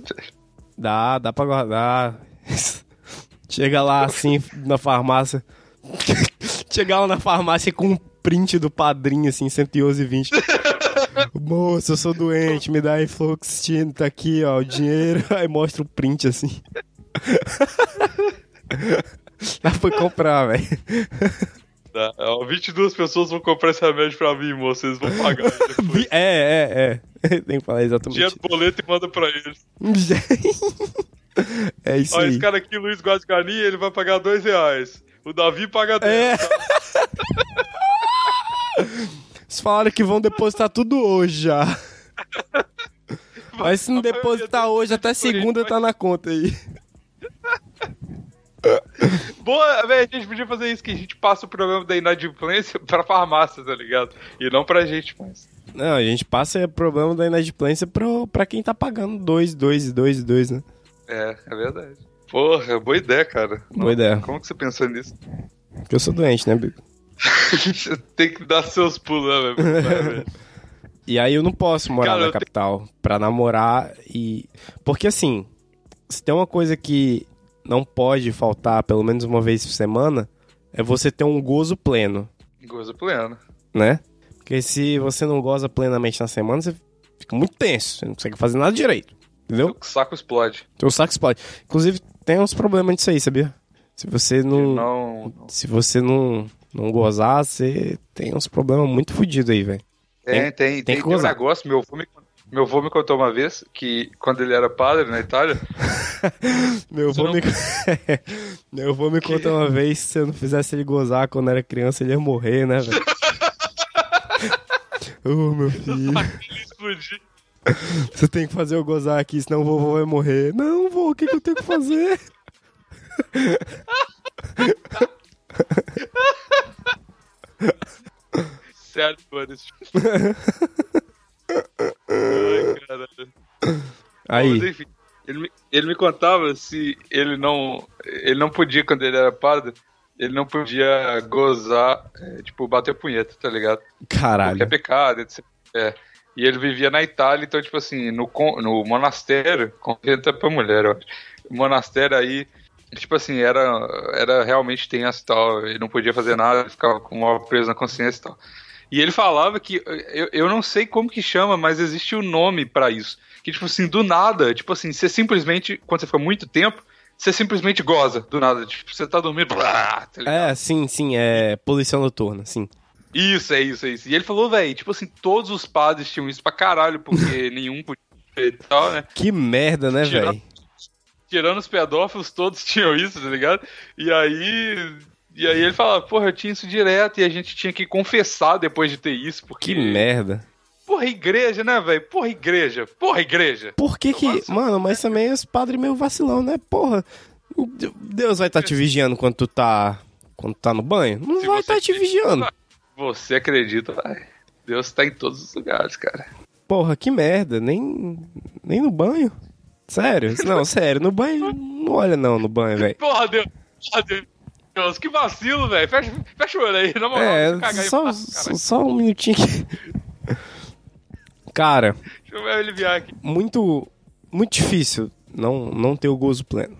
S2: Dá, dá pra guardar. [laughs] Chega lá assim na farmácia. Chega lá na farmácia com um print do padrinho, assim, 111,20. Moço, eu sou doente, me dá aí fluoxetina, tá aqui, ó, o dinheiro. [laughs] Aí mostra o print assim. [laughs] Dá pra comprar, velho.
S1: Tá. Ó, 22 pessoas vão comprar esse remédio pra mim, moço. Eles vão pagar [laughs] depois.
S2: É, é, é. Tem que falar exatamente.
S1: Dinheiro do boleto e manda pra eles.
S2: É isso
S1: Ó,
S2: aí.
S1: esse cara aqui, Luiz Guascani, ele vai pagar 2 reais. O Davi paga 10.
S2: É. Eles falaram que vão depositar tudo hoje já. Mas se não depositar hoje, até segunda tá na conta aí. [laughs]
S1: Boa, velho, a gente podia fazer isso, que a gente passa o problema da inadimplência pra farmácia, tá ligado? E não pra gente mais.
S2: Não, a gente passa o problema da inadimplência pro, pra quem tá pagando dois, dois, dois, dois, né?
S1: É, é verdade. Porra, boa ideia, cara.
S2: Boa ideia.
S1: Como que você pensou nisso?
S2: Porque eu sou doente, né, Bico?
S1: Tem que dar seus pulos, né, velho?
S2: E aí eu não posso morar
S1: Cara,
S2: na capital pra namorar e... Porque assim, se tem uma coisa que não pode faltar pelo menos uma vez por semana, é você ter um gozo pleno,
S1: Gozo pleno.
S2: né? Porque se você não goza plenamente na semana, você fica muito tenso, você não consegue fazer nada direito, entendeu?
S1: O saco explode.
S2: Teu saco explode. Inclusive, tem uns problemas disso aí, sabia? Se você não...
S1: Não.
S2: Se você não, não gozar, você tem uns problemas muito fodidos aí, velho.
S1: Tem,
S2: Tem-
S1: tem,
S2: tem
S1: tem,
S2: que
S1: tem um
S2: gozar.
S1: negócio, meu avô, me, meu avô me contou uma vez que quando ele era padre na Itália, [laughs]
S2: Meu avô
S1: não-
S2: me... [laughs] Meu avô me contou uma vez que se eu não fizesse ele gozar quando era criança, ele ia morrer, né, velho? [laughs] Ô, meu filho,
S1: ele explodiu.
S2: você tem que fazer eu gozar aqui, senão o vovô vai morrer. Não, vô, o que, que eu tenho que fazer?
S1: Sério, mano. Esse... Ai, [laughs] caralho. Mas,
S2: Aí,
S1: enfim, ele me, ele me contava se ele não. Ele não podia, quando ele era padre, ele não podia gozar, é, tipo, bater punheta, tá ligado? Porque é
S2: caralho.
S1: pecado, etc. É. E ele vivia na Itália, então, tipo assim, no, no monastério, é pra mulher. O monastério aí, tipo assim, era, era realmente tenso e tal, ele não podia fazer nada, ele ficava com uma preso na consciência e tal. E ele falava que, eu, eu não sei como que chama, mas existe um nome pra isso. Que, tipo assim, do nada, tipo assim, você simplesmente, quando você fica muito tempo, você simplesmente goza, do nada. Tipo, você tá dormindo, blá, tá?
S2: É, sim, sim, é poluição noturna, sim.
S1: Isso, é isso, é isso. E ele falou, velho, tipo assim, todos os padres tinham isso pra caralho, porque [laughs] nenhum podia e tal, né?
S2: Que merda, né, velho?
S1: Tirando os pedófilos, todos [laughs] tinham isso, tá ligado? E aí. E aí ele falava, porra, eu tinha isso direto e a gente tinha que confessar depois de ter isso, porque.
S2: Que merda.
S1: Porra, igreja, né, velho? Porra, igreja. Porra, igreja.
S2: Por que que...
S1: Nossa.
S2: Mano, mas também os padres meio vacilão, né? Porra, Deus vai estar te vigiando quando tu tá... Quando tu tá no banho? Não
S1: Se
S2: vai estar te vigiando.
S1: Você acredita, vai. Deus tá em todos os lugares, cara.
S2: Porra, que merda. Nem, nem no banho. Sério? Não, [laughs] sério. No banho, não olha não no banho, velho.
S1: Porra, Deus. Porra, Deus. Deus, que vacilo, velho. Fecha, fecha o olho aí, na moral.
S2: É,
S1: cagar aí,
S2: só, só, só um minutinho aqui. Cara,
S1: Deixa eu aliviar aqui.
S2: muito, muito difícil não, não ter o gozo pleno.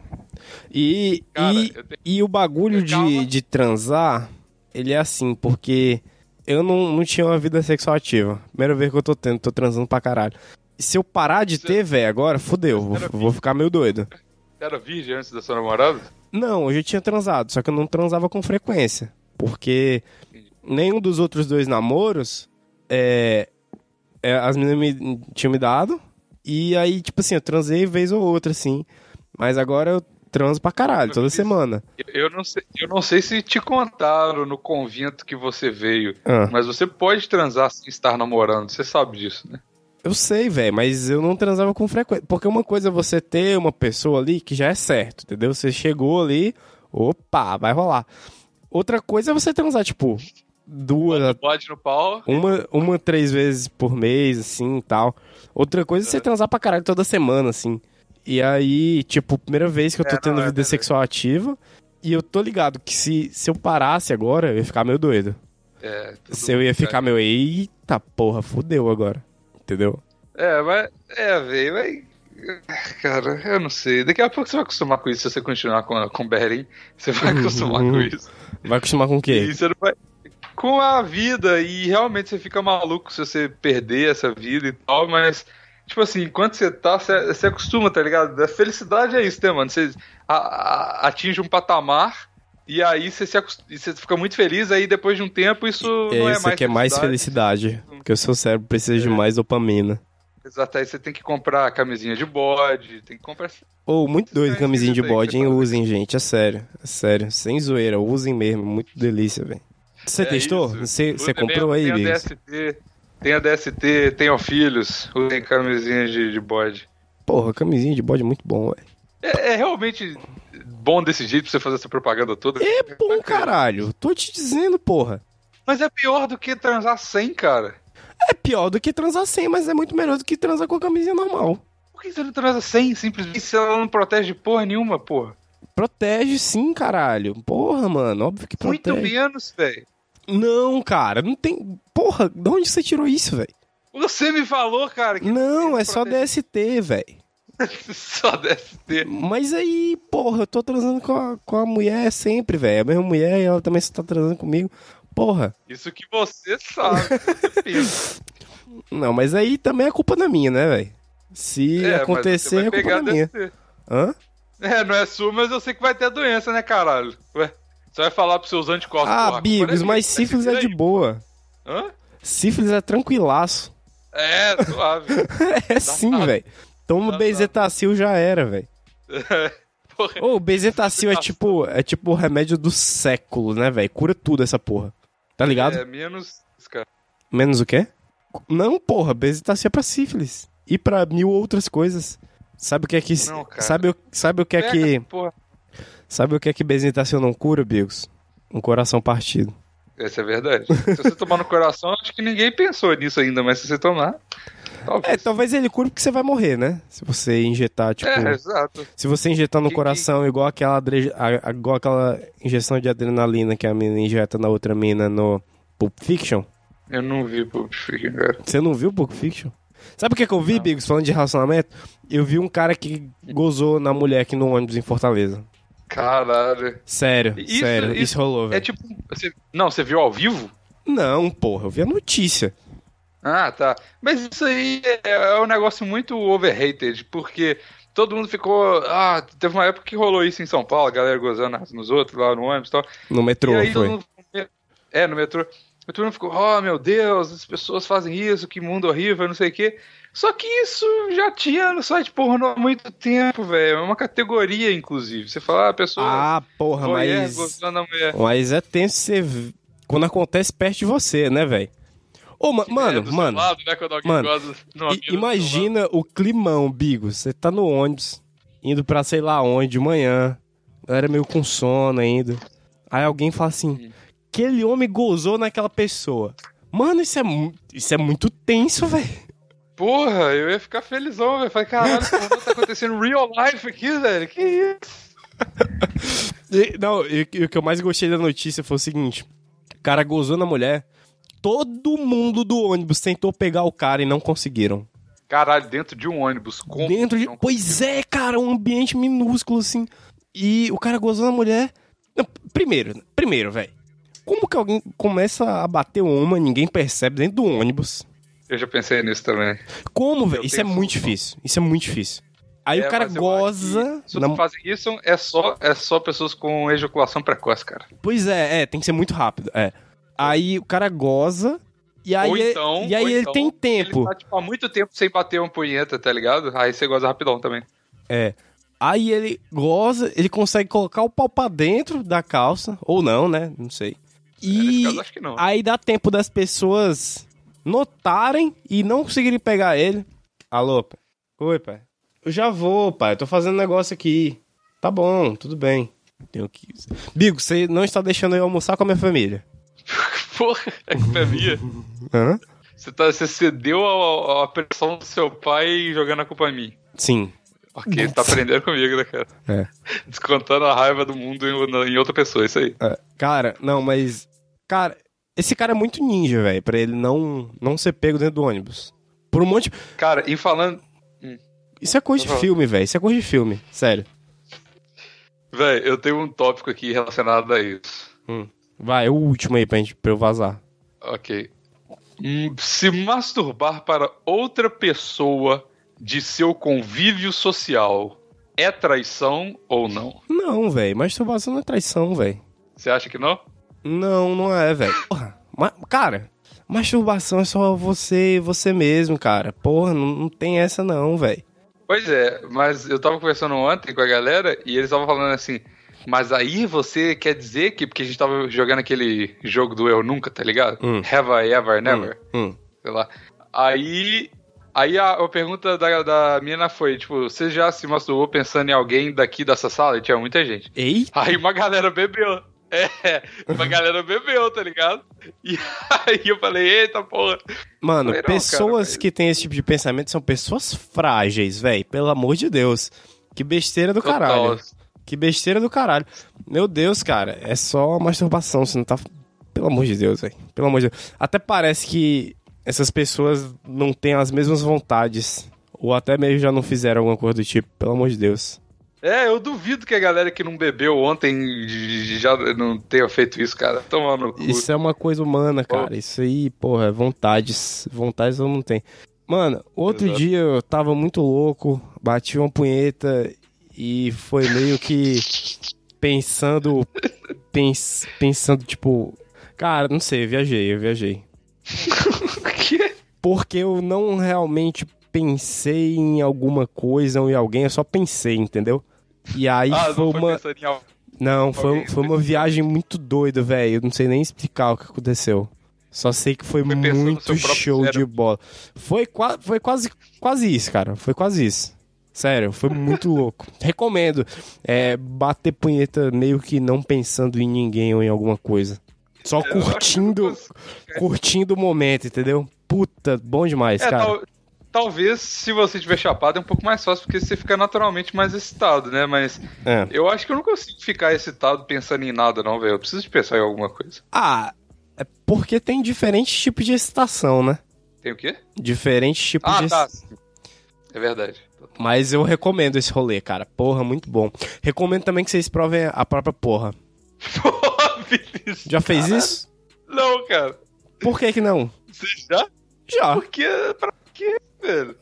S2: E,
S1: Cara,
S2: e,
S1: tenho-
S2: e o bagulho de, de transar, ele é assim, porque eu não, não tinha uma vida sexual ativa. Primeira vez que eu tô tendo, tô transando pra caralho. Se eu parar de ter, velho, agora, fudeu, vou, vou ficar meio doido.
S1: Você era virgem antes da sua namorada?
S2: Não, eu já tinha transado, só que eu não transava com frequência. Porque nenhum dos outros dois namoros, é, é, as meninas me tinham me dado. E aí, tipo assim, eu transei vez ou outra, assim. Mas agora eu transo pra caralho, toda semana.
S1: Eu- Eu não, sei, eu não sei se te contaram no convento que você veio,
S2: Ah,
S1: mas você pode transar sem estar namorando, você sabe disso, né?
S2: Eu sei, velho, mas eu não transava com frequência. Porque uma coisa é você ter uma pessoa ali que já é certo, entendeu? Você chegou ali, opa, vai rolar. Outra coisa é você transar, tipo, duas,
S1: Pode no pau.
S2: Uma, uma, três vezes por mês, assim, e tal. Outra coisa é você transar pra caralho toda semana, assim. E aí, tipo, primeira vez que eu tô
S1: É,
S2: tendo
S1: não, é
S2: vida
S1: verdade.
S2: sexual ativa. E eu tô ligado que se, se eu parasse agora, eu ia ficar meio doido.
S1: É,
S2: Se eu ia ficar meio, eita porra, fudeu agora. Entendeu?
S1: É, mas. É, velho, vai. Cara, eu não sei. Daqui a pouco você vai acostumar com isso se você continuar com, com Beren. Você vai acostumar com [laughs] isso.
S2: Vai acostumar com o quê?
S1: E você não vai. Com a vida, e realmente você fica maluco se você perder essa vida e tal, mas. Tipo assim, enquanto você tá, você, você acostuma, tá ligado? A felicidade é isso, né, mano? Você a- a- atinge um patamar e aí você, se acost- você fica muito feliz, aí depois de um tempo isso não
S2: É
S1: é
S2: isso
S1: mais
S2: aqui é mais felicidade. Porque o seu cérebro precisa
S1: É.
S2: de mais dopamina.
S1: Exato, aí você tem que comprar camisinha de bode, tem que comprar.
S2: Ou muito doido
S1: É,
S2: camisinha de
S1: que
S2: bode,
S1: você
S2: hein? Usem, gente. É sério. É sério. Sem zoeira. Usem mesmo. Muito delícia, velho. Você
S1: É
S2: testou?
S1: isso.
S2: Você você comprou aí,
S1: tem a? DST, tem a DST, tenham filhos, usem camisinha de, de bode.
S2: Porra, camisinha de bode é muito bom, velho.
S1: É, é realmente bom desse jeito pra você fazer essa propaganda toda?
S2: É bom, caralho. Tô te dizendo, porra.
S1: Mas é pior do que transar sem, cara.
S2: É pior do que transar sem, mas é muito melhor do que transar com a camisinha normal.
S1: Por que você não transa sem, simplesmente, se ela não protege porra nenhuma, porra?
S2: Protege sim, caralho. Porra, mano. Óbvio que
S1: Muito
S2: protege.
S1: menos, velho.
S2: Não, cara. Não tem. Porra, de onde você tirou isso, velho?
S1: Você me falou, cara, que
S2: Não, é só
S1: protege-
S2: DST, velho. [laughs]
S1: só DST.
S2: Mas aí, porra, eu tô transando com a, com a mulher sempre, velho. A mesma mulher e ela também está transando comigo. Porra.
S1: Isso que você sabe, [laughs] você.
S2: Não, mas aí também é culpa da minha, né, velho? Se
S1: É,
S2: acontecer, é culpa
S1: pegar
S2: da minha.
S1: DST.
S2: Hã?
S1: É, não é sua, mas eu sei que vai ter a doença, né, caralho? Ué, você vai falar pros seus anticorpos.
S2: Ah,
S1: porra,
S2: Bigos,
S1: agora
S2: mas
S1: é
S2: sífilis é de boa.
S1: Hã?
S2: Sífilis é tranquilaço.
S1: É, suave. [laughs]
S2: É sim, velho. Toma
S1: Dá
S2: bezetacil já era, velho. [laughs] Ô, o bezetacil é tipo, é tipo o remédio do século, né, velho? Cura tudo essa porra. Tá ligado?
S1: é menos. Cara.
S2: Menos o quê? Não, porra, bezetacil é pra sífilis. E pra mil outras coisas. Sabe o que é que...
S1: Não,
S2: sabe, o- sabe o que é
S1: Pega
S2: que...
S1: Porra.
S2: Sabe o que é que bezetacil não cura, Bigos? Um coração partido.
S1: Essa é verdade. se você tomar no coração, acho que ninguém pensou nisso ainda, mas se você tomar. Talvez.
S2: É, talvez ele cure porque você vai morrer, né? Se você injetar, tipo...
S1: É, exato.
S2: Se você injetar no
S1: Que-
S2: coração igual aquela, adre- a- igual aquela injeção de adrenalina que a mina injeta na outra mina no Pulp Fiction.
S1: Eu não vi Pulp Fiction, cara.
S2: Você não viu Pulp Fiction? Sabe o que, que eu vi, Bigos, falando de relacionamento? Eu vi um cara que gozou na mulher aqui no ônibus em Fortaleza.
S1: Caralho.
S2: Sério,
S1: Isso-
S2: sério, isso,
S1: isso
S2: rolou,
S1: É
S2: velho.
S1: tipo. Você... Não, você viu ao vivo?
S2: Não, porra, eu vi a notícia.
S1: Ah, tá. Mas isso aí é, é um negócio muito overrated, porque todo mundo ficou. Ah, teve uma época que rolou isso em São Paulo, a galera gozando nos outros lá no ônibus e tal.
S2: No metrô,
S1: e aí
S2: foi.
S1: mundo- É, no metrô. E todo mundo ficou, oh meu Deus, as pessoas fazem isso, que mundo horrível, não sei o quê. Só que isso já tinha no site pornô há muito tempo, velho. É uma categoria, inclusive. Você fala, ah, a pessoa.
S2: Ah, porra,
S1: voyeur
S2: mas...
S1: gozando a mulher.
S2: Mas é tenso você... Quando acontece perto de você, né, velho? Ô, ma-
S1: É,
S2: mano,
S1: seu
S2: mano...
S1: lado, né,
S2: mano, imagina o climão, Bigo. Você tá no ônibus, indo pra sei lá onde, de manhã. Eu era meio com sono ainda. Aí alguém fala assim: aquele homem gozou naquela pessoa. Mano, isso é, isso é muito tenso, velho.
S1: Porra, eu ia ficar felizão, velho. Falei, caralho, tá acontecendo real life aqui, velho. Que isso? [laughs]
S2: E- Não, e, e o que eu mais gostei da notícia foi o seguinte: o cara gozou na mulher. Todo mundo do ônibus tentou pegar o cara e não conseguiram.
S1: Caralho, dentro de um ônibus. Como
S2: Dentro de.
S1: não-
S2: Pois é, cara, um ambiente minúsculo assim. E o cara gozou na mulher. Não, primeiro, primeiro, velho. Como que alguém começa a bater uma, ninguém percebe dentro do ônibus?
S1: Eu já pensei nisso também.
S2: Como, velho? Isso é muito
S1: solução.
S2: difícil. Isso é muito difícil. Aí
S1: É,
S2: o cara goza.
S1: Se
S2: na-
S1: você fazem isso, é só, é só pessoas com ejaculação precoce, cara.
S2: Pois é, é, tem que ser muito rápido. É. Aí o cara goza. E aí,
S1: ou
S2: é-
S1: então,
S2: e aí ele
S1: então,
S2: tem tempo.
S1: Ele tá, tipo, há muito tempo sem bater uma punheta, tá ligado? Aí você goza rapidão também.
S2: É. Aí ele goza, ele consegue colocar o pau pra dentro da calça. Ou não, né? Não sei.
S1: Nesse
S2: E
S1: caso, acho que não.
S2: aí dá tempo das pessoas notarem e não conseguirem pegar ele. Alô, pai. Oi, pai. Eu já vou, pai. Eu tô fazendo um negócio aqui. Tá bom, tudo bem. Tenho que. Bigo, você não está deixando eu almoçar com a minha família.
S1: Porra, é culpa é minha.
S2: Hã?
S1: Você, tá, você cedeu a, a pressão do seu pai jogando a culpa em mim.
S2: Sim.
S1: Ok, tá aprendendo comigo, né, cara?
S2: É. [laughs]
S1: Descontando a raiva do mundo em, em outra pessoa, isso aí.
S2: É, Cara, não, mas. Cara, esse cara é muito ninja, velho, pra ele não, não ser pego dentro do ônibus. Por um monte.
S1: Cara, e falando.
S2: Isso é coisa de filme, velho. Isso é coisa de filme, sério.
S1: Véi, eu tenho um tópico aqui relacionado a isso.
S2: Vai, é o último aí pra, gente, pra eu vazar.
S1: Ok. Hum, Se masturbar para outra pessoa de seu convívio social é traição ou não?
S2: Não, velho, masturbação não é traição, velho.
S1: Você acha que não?
S2: Não, não é, velho. Cara, masturbação é só você e você mesmo, cara. Porra, não, não tem essa não, velho.
S1: Pois é, mas eu tava conversando ontem com a galera e eles estavam falando assim. Mas aí você quer dizer que. Porque a gente tava jogando aquele jogo do Eu Nunca, tá ligado?
S2: Hum.
S1: Have I Ever Never?
S2: Hum.
S1: Sei lá. Aí. Aí a, a pergunta da, da menina foi: tipo, você já se masturbou pensando em alguém daqui dessa sala? E tinha muita gente.
S2: Ei?
S1: Aí uma galera bebeu. É, uma galera bebeu, tá ligado? E aí eu falei, eita porra.
S2: Mano,
S1: Falei,
S2: pessoas
S1: cara,
S2: que têm esse tipo de pensamento são pessoas frágeis, velho. Pelo amor de Deus. Que besteira do
S1: Total.
S2: caralho. Que besteira do caralho. Meu Deus, cara, é só masturbação, você não tá. Pelo amor de Deus, velho. Pelo amor de Deus. Até parece que essas pessoas não têm as mesmas vontades. Ou até mesmo já não fizeram alguma coisa do tipo, pelo amor de Deus.
S1: É, eu duvido que a galera que não bebeu ontem já não tenha feito isso, cara. Tomando no cu.
S2: Isso é uma coisa humana, cara. Isso aí, porra, é vontades. Vontades eu não tenho. Mano, outro
S1: Exato.
S2: dia eu tava muito louco, bati uma punheta e foi meio que pensando. pens- pensando, tipo. Cara, não sei, eu viajei, eu viajei. [laughs] Porque eu não realmente pensei em alguma coisa ou em alguém, eu só pensei, entendeu? E aí
S1: Ah,
S2: foi
S1: não foi
S2: uma. Não, foi, foi uma viagem muito doida, velho. Eu não sei nem explicar o que aconteceu. Só sei que foi,
S1: Foi
S2: muito show de
S1: cérebro.
S2: bola. Foi, foi quase, quase isso, cara. Foi quase isso. Sério, foi muito louco. [laughs] Recomendo. É, bater punheta meio que não pensando em ninguém ou em alguma coisa. Só
S1: É,
S2: curtindo, curtindo o momento, entendeu? Puta, bom demais,
S1: É,
S2: cara.
S1: tal- talvez se você tiver chapado é um pouco mais fácil, porque você fica naturalmente mais excitado, né? Mas
S2: É.
S1: eu acho que eu não consigo ficar excitado pensando em nada, não, velho. Eu preciso de pensar em alguma coisa.
S2: Ah, é porque tem diferentes tipos de excitação, né?
S1: Tem o quê?
S2: Diferentes tipos
S1: Ah,
S2: de
S1: tá. É verdade.
S2: Mas eu recomendo esse rolê, cara. Porra, muito bom. Recomendo também que vocês provem a própria porra.
S1: Porra, Vinícius.
S2: Já fez isso?
S1: Não, cara.
S2: Por que que não?
S1: Você já?
S2: Já.
S1: Porque pra quê, velho?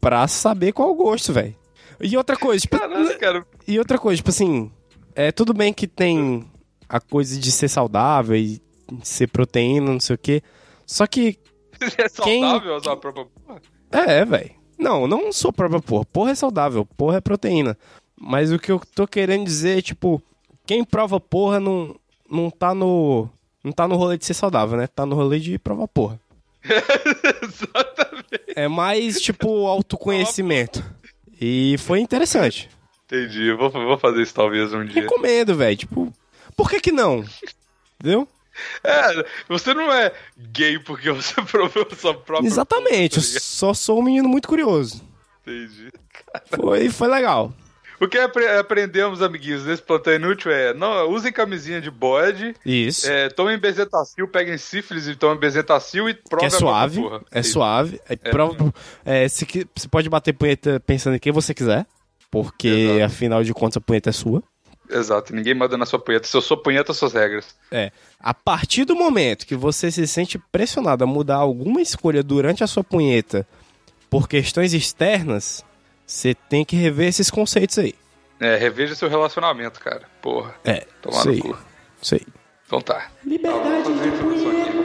S2: Pra saber qual o gosto, velho. E outra coisa, tipo,
S1: Caralho, cara.
S2: e outra coisa, tipo assim, é tudo bem que tem a coisa de ser saudável e ser proteína, não sei o quê. Só que [laughs]
S1: É
S2: Quem-
S1: saudável usar a própria porra?
S2: É, velho. Não, não sou própria porra. Porra é saudável, porra é proteína. Mas o que eu tô querendo dizer é, tipo, quem prova porra não, não tá no. Não tá no rolê de ser saudável, né? Tá no rolê de provar porra. [laughs]
S1: Exatamente.
S2: É mais, tipo, autoconhecimento. E foi interessante.
S1: Entendi. Eu vou, vou fazer isso talvez um dia.
S2: Recomendo, velho. Tipo, por que que não? Entendeu?
S1: É, você não é gay porque você [laughs] provou sua própria.
S2: Exatamente. Eu
S1: tá
S2: só sou um menino muito curioso.
S1: Entendi.
S2: Foi, foi legal.
S1: O que apre- aprendemos, amiguinhos, nesse plantão inútil é: não, usem camisinha de bode,
S2: Isso.
S1: é, tomem bezetacil, peguem sífilis e tomem bezetacil e
S2: Que
S1: provem
S2: é suave,
S1: porra.
S2: é
S1: Isso.
S2: suave. É, prova- é, se que- você pode bater punheta pensando em quem você quiser, porque
S1: Exato.
S2: afinal de contas a punheta é sua.
S1: Exato, ninguém manda na sua punheta. Se eu sou punheta, suas regras.
S2: É. A partir do momento que você se sente pressionado a mudar alguma escolha durante a sua punheta por questões externas, você tem que rever esses conceitos aí.
S1: É, reveja seu relacionamento, cara. Porra.
S2: É,
S1: Tomar
S2: isso
S1: no cu.
S2: Isso aí.
S1: Então tá.
S2: Liberdade
S1: Vamos fazer